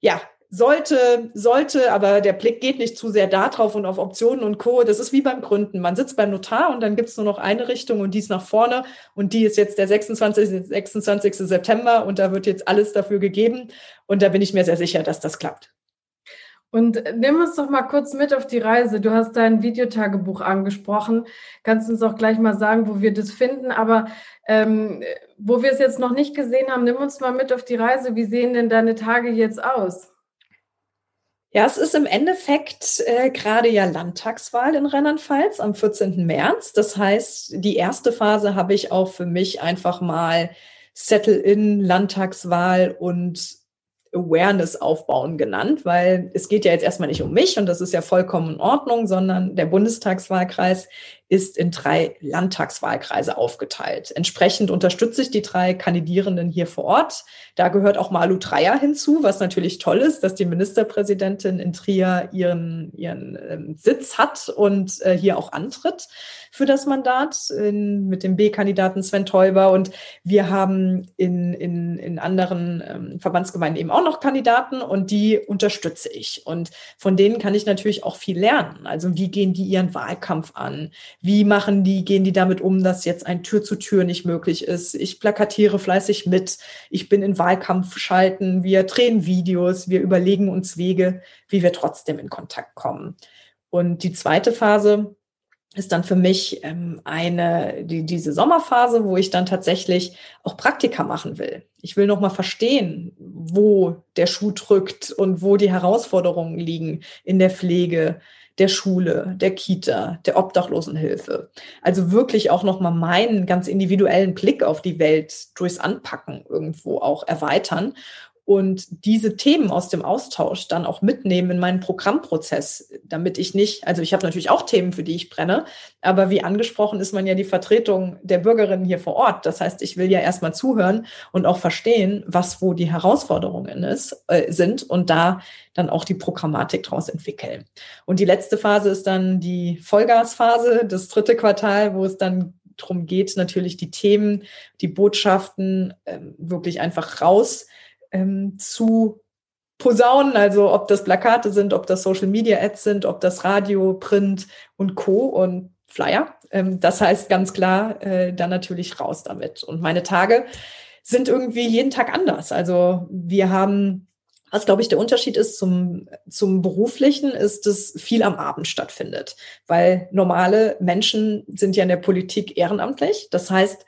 ja, sollte, sollte, aber der Blick geht nicht zu sehr darauf und auf Optionen und Co. Das ist wie beim Gründen. Man sitzt beim Notar und dann gibt es nur noch eine Richtung und die ist nach vorne und die ist jetzt der 26. 26. September und da wird jetzt alles dafür gegeben und da bin ich mir sehr sicher, dass das klappt. Und nimm uns doch mal kurz mit auf die Reise. Du hast dein Videotagebuch angesprochen. Kannst uns auch gleich mal sagen, wo wir das finden. Aber ähm, wo wir es jetzt noch nicht gesehen haben, nimm uns mal mit auf die Reise. Wie sehen denn deine Tage jetzt aus? Ja, es ist im Endeffekt äh, gerade ja Landtagswahl in Rheinland-Pfalz am 14. März. Das heißt, die erste Phase habe ich auch für mich einfach mal Settle-in, Landtagswahl und Awareness aufbauen genannt, weil es geht ja jetzt erstmal nicht um mich und das ist ja vollkommen in Ordnung, sondern der Bundestagswahlkreis ist in drei Landtagswahlkreise aufgeteilt. Entsprechend unterstütze ich die drei Kandidierenden hier vor Ort. Da gehört auch Malu Dreyer hinzu, was natürlich toll ist, dass die Ministerpräsidentin in Trier ihren, ihren ähm, Sitz hat und äh, hier auch antritt für das Mandat in, mit dem B-Kandidaten Sven Teuber. Und wir haben in, in, in anderen ähm, Verbandsgemeinden eben auch noch Kandidaten und die unterstütze ich. Und von denen kann ich natürlich auch viel lernen. Also wie gehen die ihren Wahlkampf an? Wie machen die, gehen die damit um, dass jetzt ein Tür zu Tür nicht möglich ist? Ich plakatiere fleißig mit. Ich bin in Wahlkampf schalten. Wir drehen Videos. Wir überlegen uns Wege, wie wir trotzdem in Kontakt kommen. Und die zweite Phase, ist dann für mich ähm, eine die, diese Sommerphase, wo ich dann tatsächlich auch Praktika machen will. Ich will noch mal verstehen, wo der Schuh drückt und wo die Herausforderungen liegen in der Pflege, der Schule, der Kita, der Obdachlosenhilfe. Also wirklich auch noch mal meinen ganz individuellen Blick auf die Welt durchs Anpacken irgendwo auch erweitern und diese Themen aus dem Austausch dann auch mitnehmen in meinen Programmprozess, damit ich nicht, also ich habe natürlich auch Themen, für die ich brenne, aber wie angesprochen ist man ja die Vertretung der Bürgerinnen hier vor Ort. Das heißt, ich will ja erstmal zuhören und auch verstehen, was wo die Herausforderungen ist, äh, sind und da dann auch die Programmatik daraus entwickeln. Und die letzte Phase ist dann die Vollgasphase, das dritte Quartal, wo es dann darum geht, natürlich die Themen, die Botschaften äh, wirklich einfach raus ähm, zu posaunen, also ob das Plakate sind, ob das Social Media Ads sind, ob das Radio, Print und Co. und Flyer. Ähm, das heißt ganz klar, äh, dann natürlich raus damit. Und meine Tage sind irgendwie jeden Tag anders. Also wir haben, was glaube ich der Unterschied ist zum, zum beruflichen, ist, dass viel am Abend stattfindet. Weil normale Menschen sind ja in der Politik ehrenamtlich. Das heißt,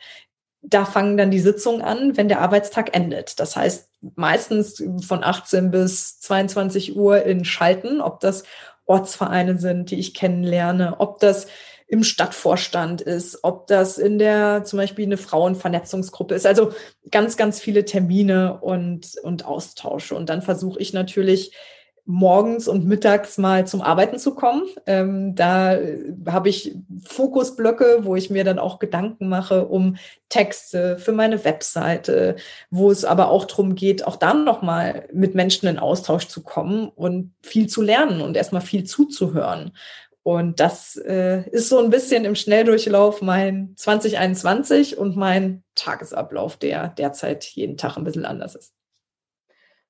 da fangen dann die Sitzungen an, wenn der Arbeitstag endet. Das heißt, meistens von 18 bis 22 Uhr in Schalten, ob das Ortsvereine sind, die ich kennenlerne, ob das im Stadtvorstand ist, ob das in der zum Beispiel eine Frauenvernetzungsgruppe ist. Also ganz, ganz viele Termine und, und Austausche. Und dann versuche ich natürlich morgens und mittags mal zum Arbeiten zu kommen. Ähm, da habe ich Fokusblöcke, wo ich mir dann auch Gedanken mache um Texte für meine Webseite, wo es aber auch darum geht, auch dann nochmal mit Menschen in Austausch zu kommen und viel zu lernen und erstmal viel zuzuhören. Und das äh, ist so ein bisschen im Schnelldurchlauf mein 2021 und mein Tagesablauf, der derzeit jeden Tag ein bisschen anders ist.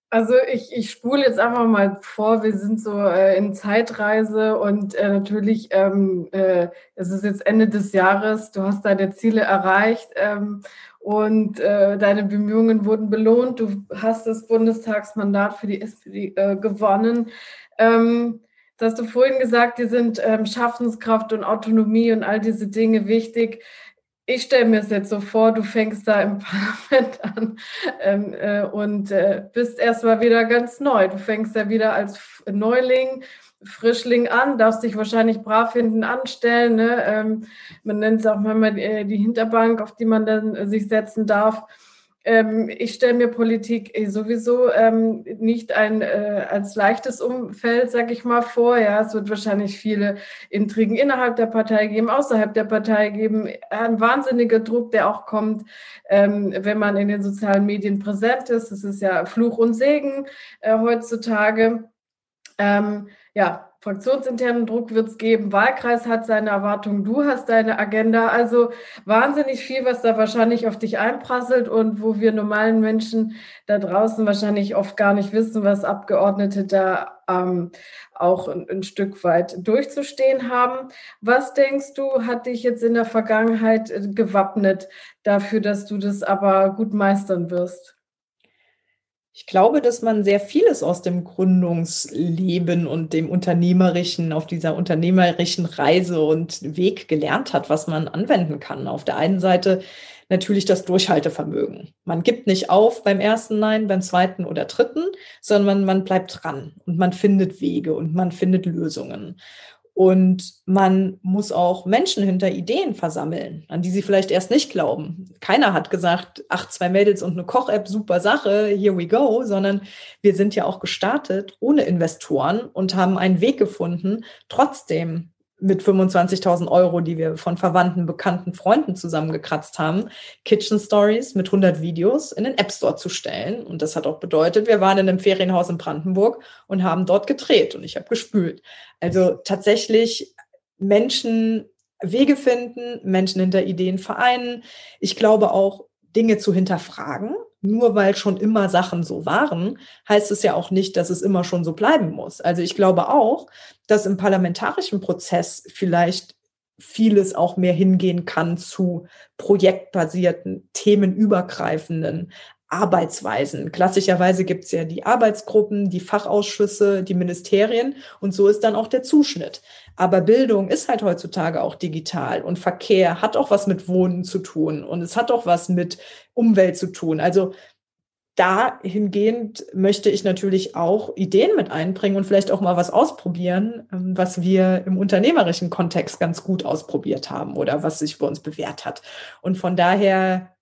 Also ich, ich spule jetzt einfach mal vor, wir sind so äh, in Zeitreise und äh, natürlich, ähm, äh, es ist jetzt Ende des Jahres, du hast deine Ziele erreicht ähm, und äh, deine Bemühungen wurden belohnt, du hast das Bundestagsmandat für die SPD äh, gewonnen. Ähm, das hast du vorhin gesagt, dir sind ähm, Schaffenskraft und Autonomie und all diese Dinge wichtig ich stelle mir es jetzt so vor, du fängst da im Parlament an ähm, äh, und äh, bist erstmal wieder ganz neu. Du fängst ja wieder als Neuling, Frischling an, darfst dich wahrscheinlich brav hinten anstellen. Ne? Ähm, man nennt es auch manchmal die, äh, die Hinterbank, auf die man dann äh, sich setzen darf. Ähm, ich stelle mir Politik eh sowieso ähm, nicht ein äh, als leichtes Umfeld, sag ich mal, vor. Ja, es wird wahrscheinlich viele Intrigen innerhalb der Partei geben, außerhalb der Partei geben. Ein wahnsinniger Druck, der auch kommt, ähm, wenn man in den sozialen Medien präsent ist. Das ist ja Fluch und Segen äh, heutzutage. Ähm, ja, fraktionsinternen Druck wird es geben, Wahlkreis hat seine Erwartungen, du hast deine Agenda. Also wahnsinnig viel, was da wahrscheinlich auf dich einprasselt und wo wir normalen Menschen da draußen wahrscheinlich oft gar nicht wissen, was Abgeordnete da ähm, auch ein, ein, Stück weit durchzustehen haben. Was denkst du, hat dich jetzt in der Vergangenheit äh, gewappnet dafür, dass du das aber gut meistern wirst? Ich glaube, dass man sehr vieles aus dem Gründungsleben und dem unternehmerischen, auf dieser unternehmerischen Reise und Weg gelernt hat, was man anwenden kann. Auf der einen Seite natürlich das Durchhaltevermögen. Man gibt nicht auf beim ersten Nein, beim zweiten oder dritten, sondern man, bleibt dran und man findet Wege und man findet Lösungen. Und man muss auch Menschen hinter Ideen versammeln, an die sie vielleicht erst nicht glauben. Keiner hat gesagt, ach, zwei Mädels und eine Koch-App, super Sache, here we go, sondern wir sind ja auch gestartet ohne Investoren und haben einen Weg gefunden, trotzdem mit 25.000 Euro, die wir von Verwandten, Bekannten, Freunden zusammengekratzt haben, Kitchen Stories mit 100 Videos in den App Store zu stellen. Und das hat auch bedeutet, wir waren in einem Ferienhaus in Brandenburg und haben dort gedreht und ich habe gespült. Also tatsächlich Menschen Wege finden, Menschen hinter Ideen vereinen. Ich glaube auch, Dinge zu hinterfragen nur weil schon immer Sachen so waren, heißt es ja auch nicht, dass es immer schon so bleiben muss. Also ich glaube auch, dass im parlamentarischen Prozess vielleicht vieles auch mehr hingehen kann zu projektbasierten, themenübergreifenden Arbeitsweisen. Klassischerweise gibt es ja die Arbeitsgruppen, die Fachausschüsse, die Ministerien und so ist dann auch der Zuschnitt. Aber Bildung ist halt heutzutage auch digital und Verkehr hat auch was mit Wohnen zu tun und es hat auch was mit Umwelt zu tun. Also dahingehend möchte ich natürlich auch Ideen mit einbringen und vielleicht auch mal was ausprobieren, ähm, was wir im unternehmerischen Kontext ganz gut ausprobiert haben oder was sich bei uns bewährt hat. Und von daher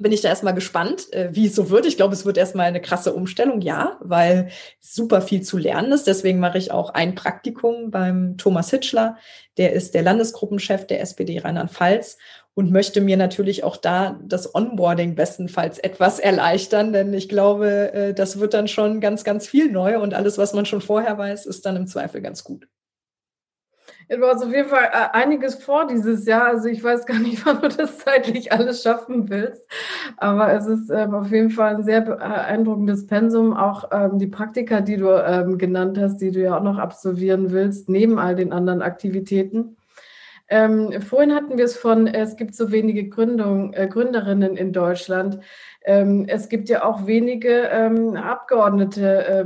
bin ich da erstmal gespannt, äh, wie es so wird. Ich glaube, es wird erstmal eine krasse Umstellung, ja, weil super viel zu lernen ist. Deswegen mache ich auch ein Praktikum beim Thomas Hitschler. Der ist der Landesgruppenchef der SPD Rheinland-Pfalz und möchte mir natürlich auch da das Onboarding bestenfalls etwas erleichtern, denn ich glaube, äh, das wird dann schon ganz, ganz viel neu und alles, was man schon vorher weiß, ist dann im Zweifel ganz gut. Du hast auf jeden Fall äh, einiges vor dieses Jahr. Also ich weiß gar nicht, wann du das zeitlich alles schaffen willst. Aber es ist ähm, auf jeden Fall ein sehr beeindruckendes Pensum. Auch ähm, die Praktika, die du ähm, genannt hast, die du ja auch noch absolvieren willst, neben all den anderen Aktivitäten. Ähm, vorhin hatten wir es von, es gibt so wenige Gründung, äh, Gründerinnen in Deutschland. Ähm, es gibt ja auch wenige ähm, Abgeordnete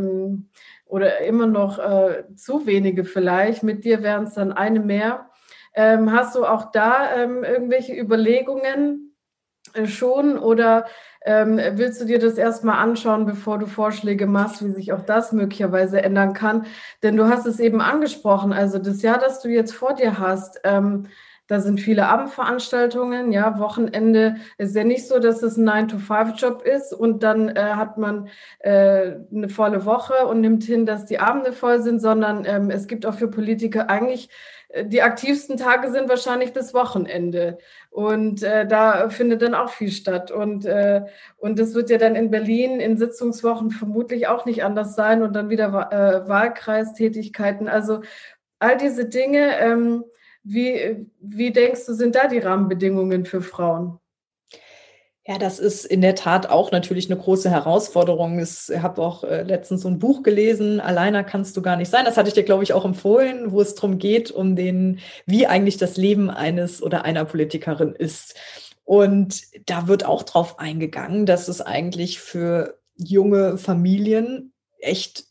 oder immer noch äh, zu wenige vielleicht. Mit dir wären es dann eine mehr. Ähm, hast du auch da ähm, irgendwelche Überlegungen äh, schon oder ähm, willst du dir das erstmal anschauen, bevor du Vorschläge machst, wie sich auch das möglicherweise ändern kann? Denn du hast es eben angesprochen, also das Jahr, das du jetzt vor dir hast, ähm, da sind viele Abendveranstaltungen, ja, Wochenende ist ja nicht so, dass es ein 9-to-5-Job ist und dann äh, hat man äh, eine volle Woche und nimmt hin, dass die Abende voll sind, sondern ähm, es gibt auch für Politiker eigentlich äh, die aktivsten Tage sind wahrscheinlich das Wochenende. Und äh, da findet dann auch viel statt. Und, äh, und das wird ja dann in Berlin in Sitzungswochen vermutlich auch nicht anders sein und dann wieder äh, Wahlkreistätigkeiten. Also all diese Dinge, ähm, wie, wie denkst du, sind da die Rahmenbedingungen für Frauen? Ja, das ist in der Tat auch natürlich eine große Herausforderung. Ich habe auch äh, letztens so ein Buch gelesen, Alleiner kannst du gar nicht sein. Das hatte ich dir, glaube ich, auch empfohlen, wo es darum geht, um den, wie eigentlich das Leben eines oder einer Politikerin ist. Und da wird auch drauf eingegangen, dass es eigentlich für junge Familien echt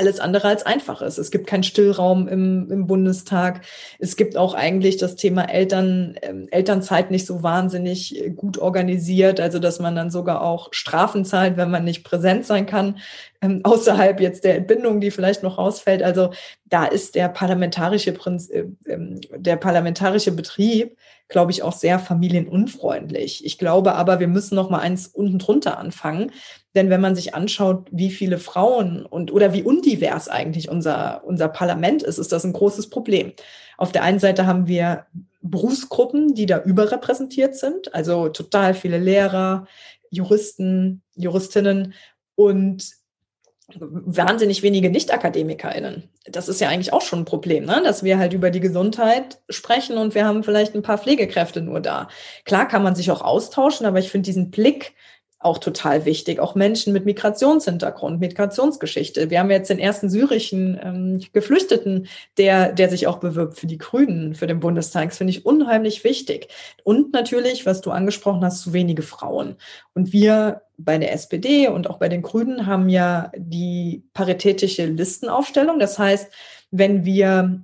alles andere als einfach ist. Es gibt keinen Stillraum im, im Bundestag. Es gibt auch eigentlich das Thema Eltern, äh, Elternzeit nicht so wahnsinnig äh, gut organisiert, also dass man dann sogar auch Strafen zahlt, wenn man nicht präsent sein kann, ähm, außerhalb jetzt der Entbindung, die vielleicht noch rausfällt. Also da ist der parlamentarische Prinz, äh, äh, der parlamentarische Betrieb glaube ich, auch sehr familienunfreundlich. Ich glaube aber, wir müssen noch mal eins unten drunter anfangen. Denn wenn man sich anschaut, wie viele Frauen und oder wie undivers eigentlich unser, unser Parlament ist, ist das ein großes Problem. Auf der einen Seite haben wir Berufsgruppen, die da überrepräsentiert sind, also total viele Lehrer, Juristen, Juristinnen und wahnsinnig wenige Nicht-AkademikerInnen. Das ist ja eigentlich auch schon ein Problem, ne? dass wir halt über die Gesundheit sprechen und wir haben vielleicht ein paar Pflegekräfte nur da. Klar kann man sich auch austauschen, aber ich finde diesen Blick auch total wichtig. Auch Menschen mit Migrationshintergrund, Migrationsgeschichte. Wir haben jetzt den ersten syrischen ähm, Geflüchteten, der, der sich auch bewirbt für die Grünen, für den Bundestag. Das finde ich unheimlich wichtig. Und natürlich, was du angesprochen hast, zu wenige Frauen. Und wir bei der SPD und auch bei den Grünen haben ja die paritätische Listenaufstellung. Das heißt, wenn wir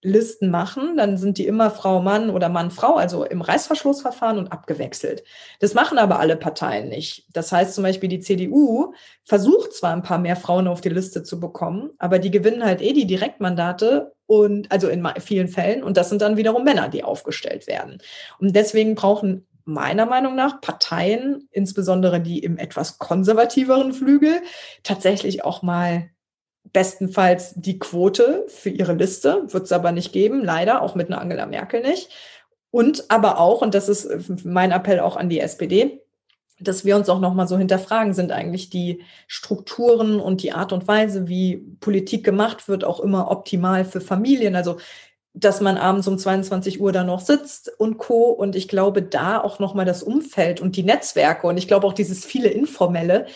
Listen machen, dann sind die immer Frau, Mann oder Mann, Frau, also im Reißverschlussverfahren und abgewechselt. Das machen aber alle Parteien nicht. Das heißt zum Beispiel, die CDU versucht zwar ein paar mehr Frauen auf die Liste zu bekommen, aber die gewinnen halt eh die Direktmandate und also in vielen Fällen und das sind dann wiederum Männer, die aufgestellt werden. Und deswegen brauchen meiner Meinung nach Parteien, insbesondere die im etwas konservativeren Flügel, tatsächlich auch mal bestenfalls die Quote für ihre Liste, wird es aber nicht geben, leider, auch mit einer Angela Merkel nicht. Und aber auch, und das ist mein Appell auch an die SPD, dass wir uns auch nochmal so hinterfragen, sind eigentlich die Strukturen und die Art und Weise, wie Politik gemacht wird, auch immer optimal für Familien. Also dass man abends um 22 Uhr da noch sitzt und Co. Und ich glaube, da auch nochmal das Umfeld und die Netzwerke und ich glaube auch dieses viele Informelle,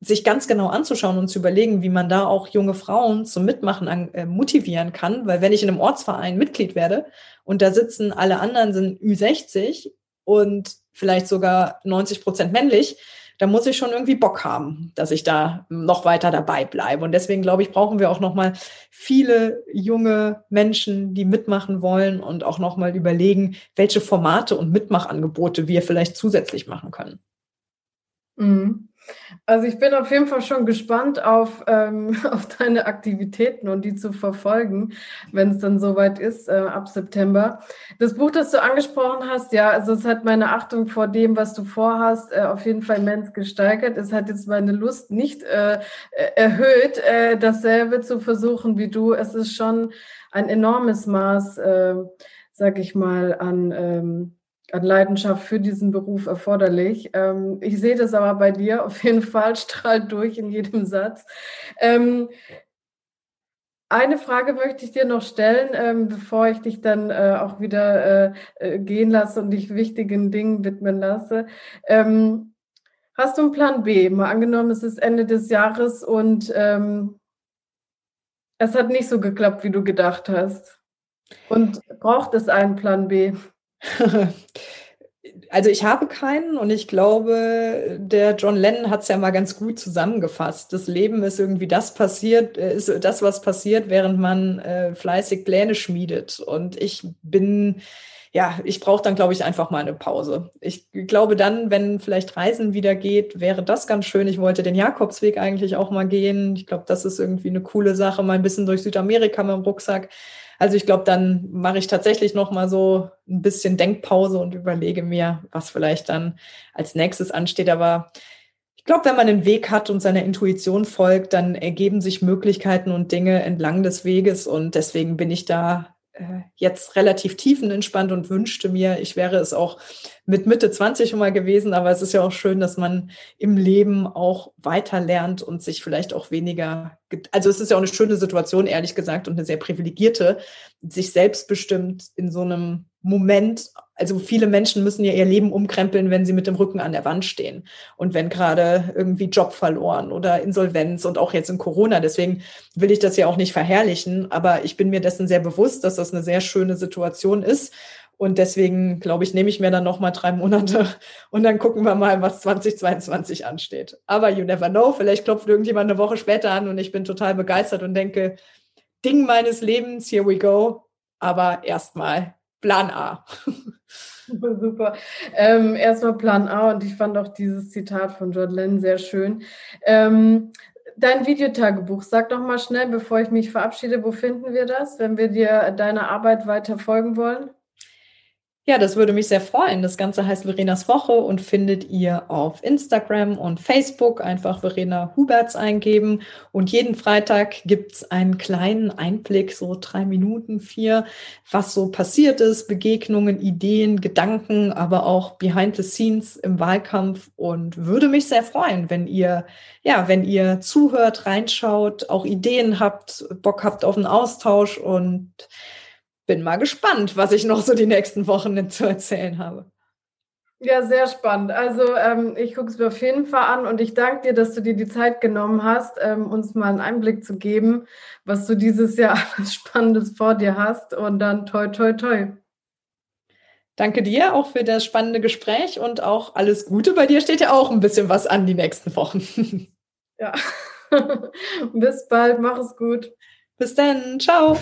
sich ganz genau anzuschauen und zu überlegen, wie man da auch junge Frauen zum Mitmachen an, äh, motivieren kann. Weil wenn ich in einem Ortsverein Mitglied werde und da sitzen alle anderen sind Ü60 und vielleicht sogar 90 Prozent männlich, dann muss ich schon irgendwie Bock haben, dass ich da noch weiter dabei bleibe. Und deswegen glaube ich, brauchen wir auch noch mal viele junge Menschen, die mitmachen wollen und auch noch mal überlegen, welche Formate und Mitmachangebote wir vielleicht zusätzlich machen können. Mhm. Also ich bin auf jeden Fall schon gespannt auf, ähm, auf deine Aktivitäten und die zu verfolgen, wenn es dann soweit ist, äh, ab September. Das Buch, das du angesprochen hast, ja, also es hat meine Achtung vor dem, was du vorhast, äh, auf jeden Fall immens gesteigert. Es hat jetzt meine Lust nicht äh, äh erhöht, äh, dasselbe zu versuchen wie du. Es ist schon ein enormes Maß, äh, sag ich mal, an... Ähm, an Leidenschaft für diesen Beruf erforderlich. Ähm, ich sehe das aber bei dir auf jeden Fall, strahlt durch in jedem Satz. Ähm, eine Frage möchte ich dir noch stellen, ähm, bevor ich dich dann äh, auch wieder äh, äh gehen lasse und dich wichtigen Dingen widmen lasse. Ähm, hast du einen Plan B? Mal angenommen, es ist Ende des Jahres und ähm, es hat nicht so geklappt, wie du gedacht hast. Und braucht es einen Plan B? Also ich habe keinen und ich glaube, der John Lennon hat es ja mal ganz gut zusammengefasst. Das Leben ist irgendwie das passiert, äh, ist das, was passiert, während man äh, fleißig Pläne schmiedet. Und ich bin, ja, ich brauche dann, glaube ich, einfach mal eine Pause. Ich glaube dann, wenn vielleicht Reisen wieder geht, wäre das ganz schön. Ich wollte den Jakobsweg eigentlich auch mal gehen. Ich glaube, das ist irgendwie eine coole Sache, mal ein bisschen durch Südamerika mit dem Rucksack. Also ich glaube, dann mache ich tatsächlich noch mal so ein bisschen Denkpause und überlege mir, was vielleicht dann als nächstes ansteht. Aber ich glaube, wenn man einen Weg hat und seiner Intuition folgt, dann ergeben sich Möglichkeiten und Dinge entlang des Weges. Und deswegen bin ich da jetzt relativ tiefenentspannt und wünschte mir, ich wäre es auch mit Mitte 20 schon mal gewesen, aber es ist ja auch schön, dass man im Leben auch weiter lernt und sich vielleicht auch weniger, also es ist ja auch eine schöne Situation, ehrlich gesagt, und eine sehr privilegierte, sich selbstbestimmt in so einem Moment, also viele Menschen müssen ja ihr Leben umkrempeln, wenn sie mit dem Rücken an der Wand stehen und wenn gerade irgendwie Job verloren oder Insolvenz und auch jetzt in Corona. Deswegen will ich das ja auch nicht verherrlichen, aber ich bin mir dessen sehr bewusst, dass das eine sehr schöne Situation ist. Und deswegen, glaube ich, nehme ich mir dann noch mal drei Monate und dann gucken wir mal, was 2022 ansteht. Aber you never know, vielleicht klopft irgendjemand eine Woche später an und ich bin total begeistert und denke, Ding meines Lebens, here we go. Aber erstmal Plan A. Super, super. Ähm, erstmal Plan A und ich fand auch dieses Zitat von Lennon sehr schön. Ähm, dein Videotagebuch, sag doch mal schnell, bevor ich mich verabschiede, wo finden wir das, wenn wir dir deine Arbeit weiter folgen wollen? Ja, das würde mich sehr freuen. Das Ganze heißt Verenas Woche und findet ihr auf Instagram und Facebook. Einfach Verena Huberts eingeben. Und jeden Freitag gibt's einen kleinen Einblick, so drei Minuten, vier, was so passiert ist, Begegnungen, Ideen, Gedanken, aber auch Behind the Scenes im Wahlkampf. Und würde mich sehr freuen, wenn ihr, ja, wenn ihr zuhört, reinschaut, auch Ideen habt, Bock habt auf einen Austausch und bin mal gespannt, was ich noch so die nächsten Wochen zu erzählen habe. Ja, sehr spannend. Also ähm, ich gucke es mir auf jeden Fall an und ich danke dir, dass du dir die Zeit genommen hast, ähm, uns mal einen Einblick zu geben, was du dieses Jahr alles Spannendes vor dir hast und dann toi, toi, toi. Danke dir auch für das spannende Gespräch und auch alles Gute. Bei dir steht ja auch ein bisschen was an die nächsten Wochen. Ja, bis bald, mach es gut. Bis dann, ciao.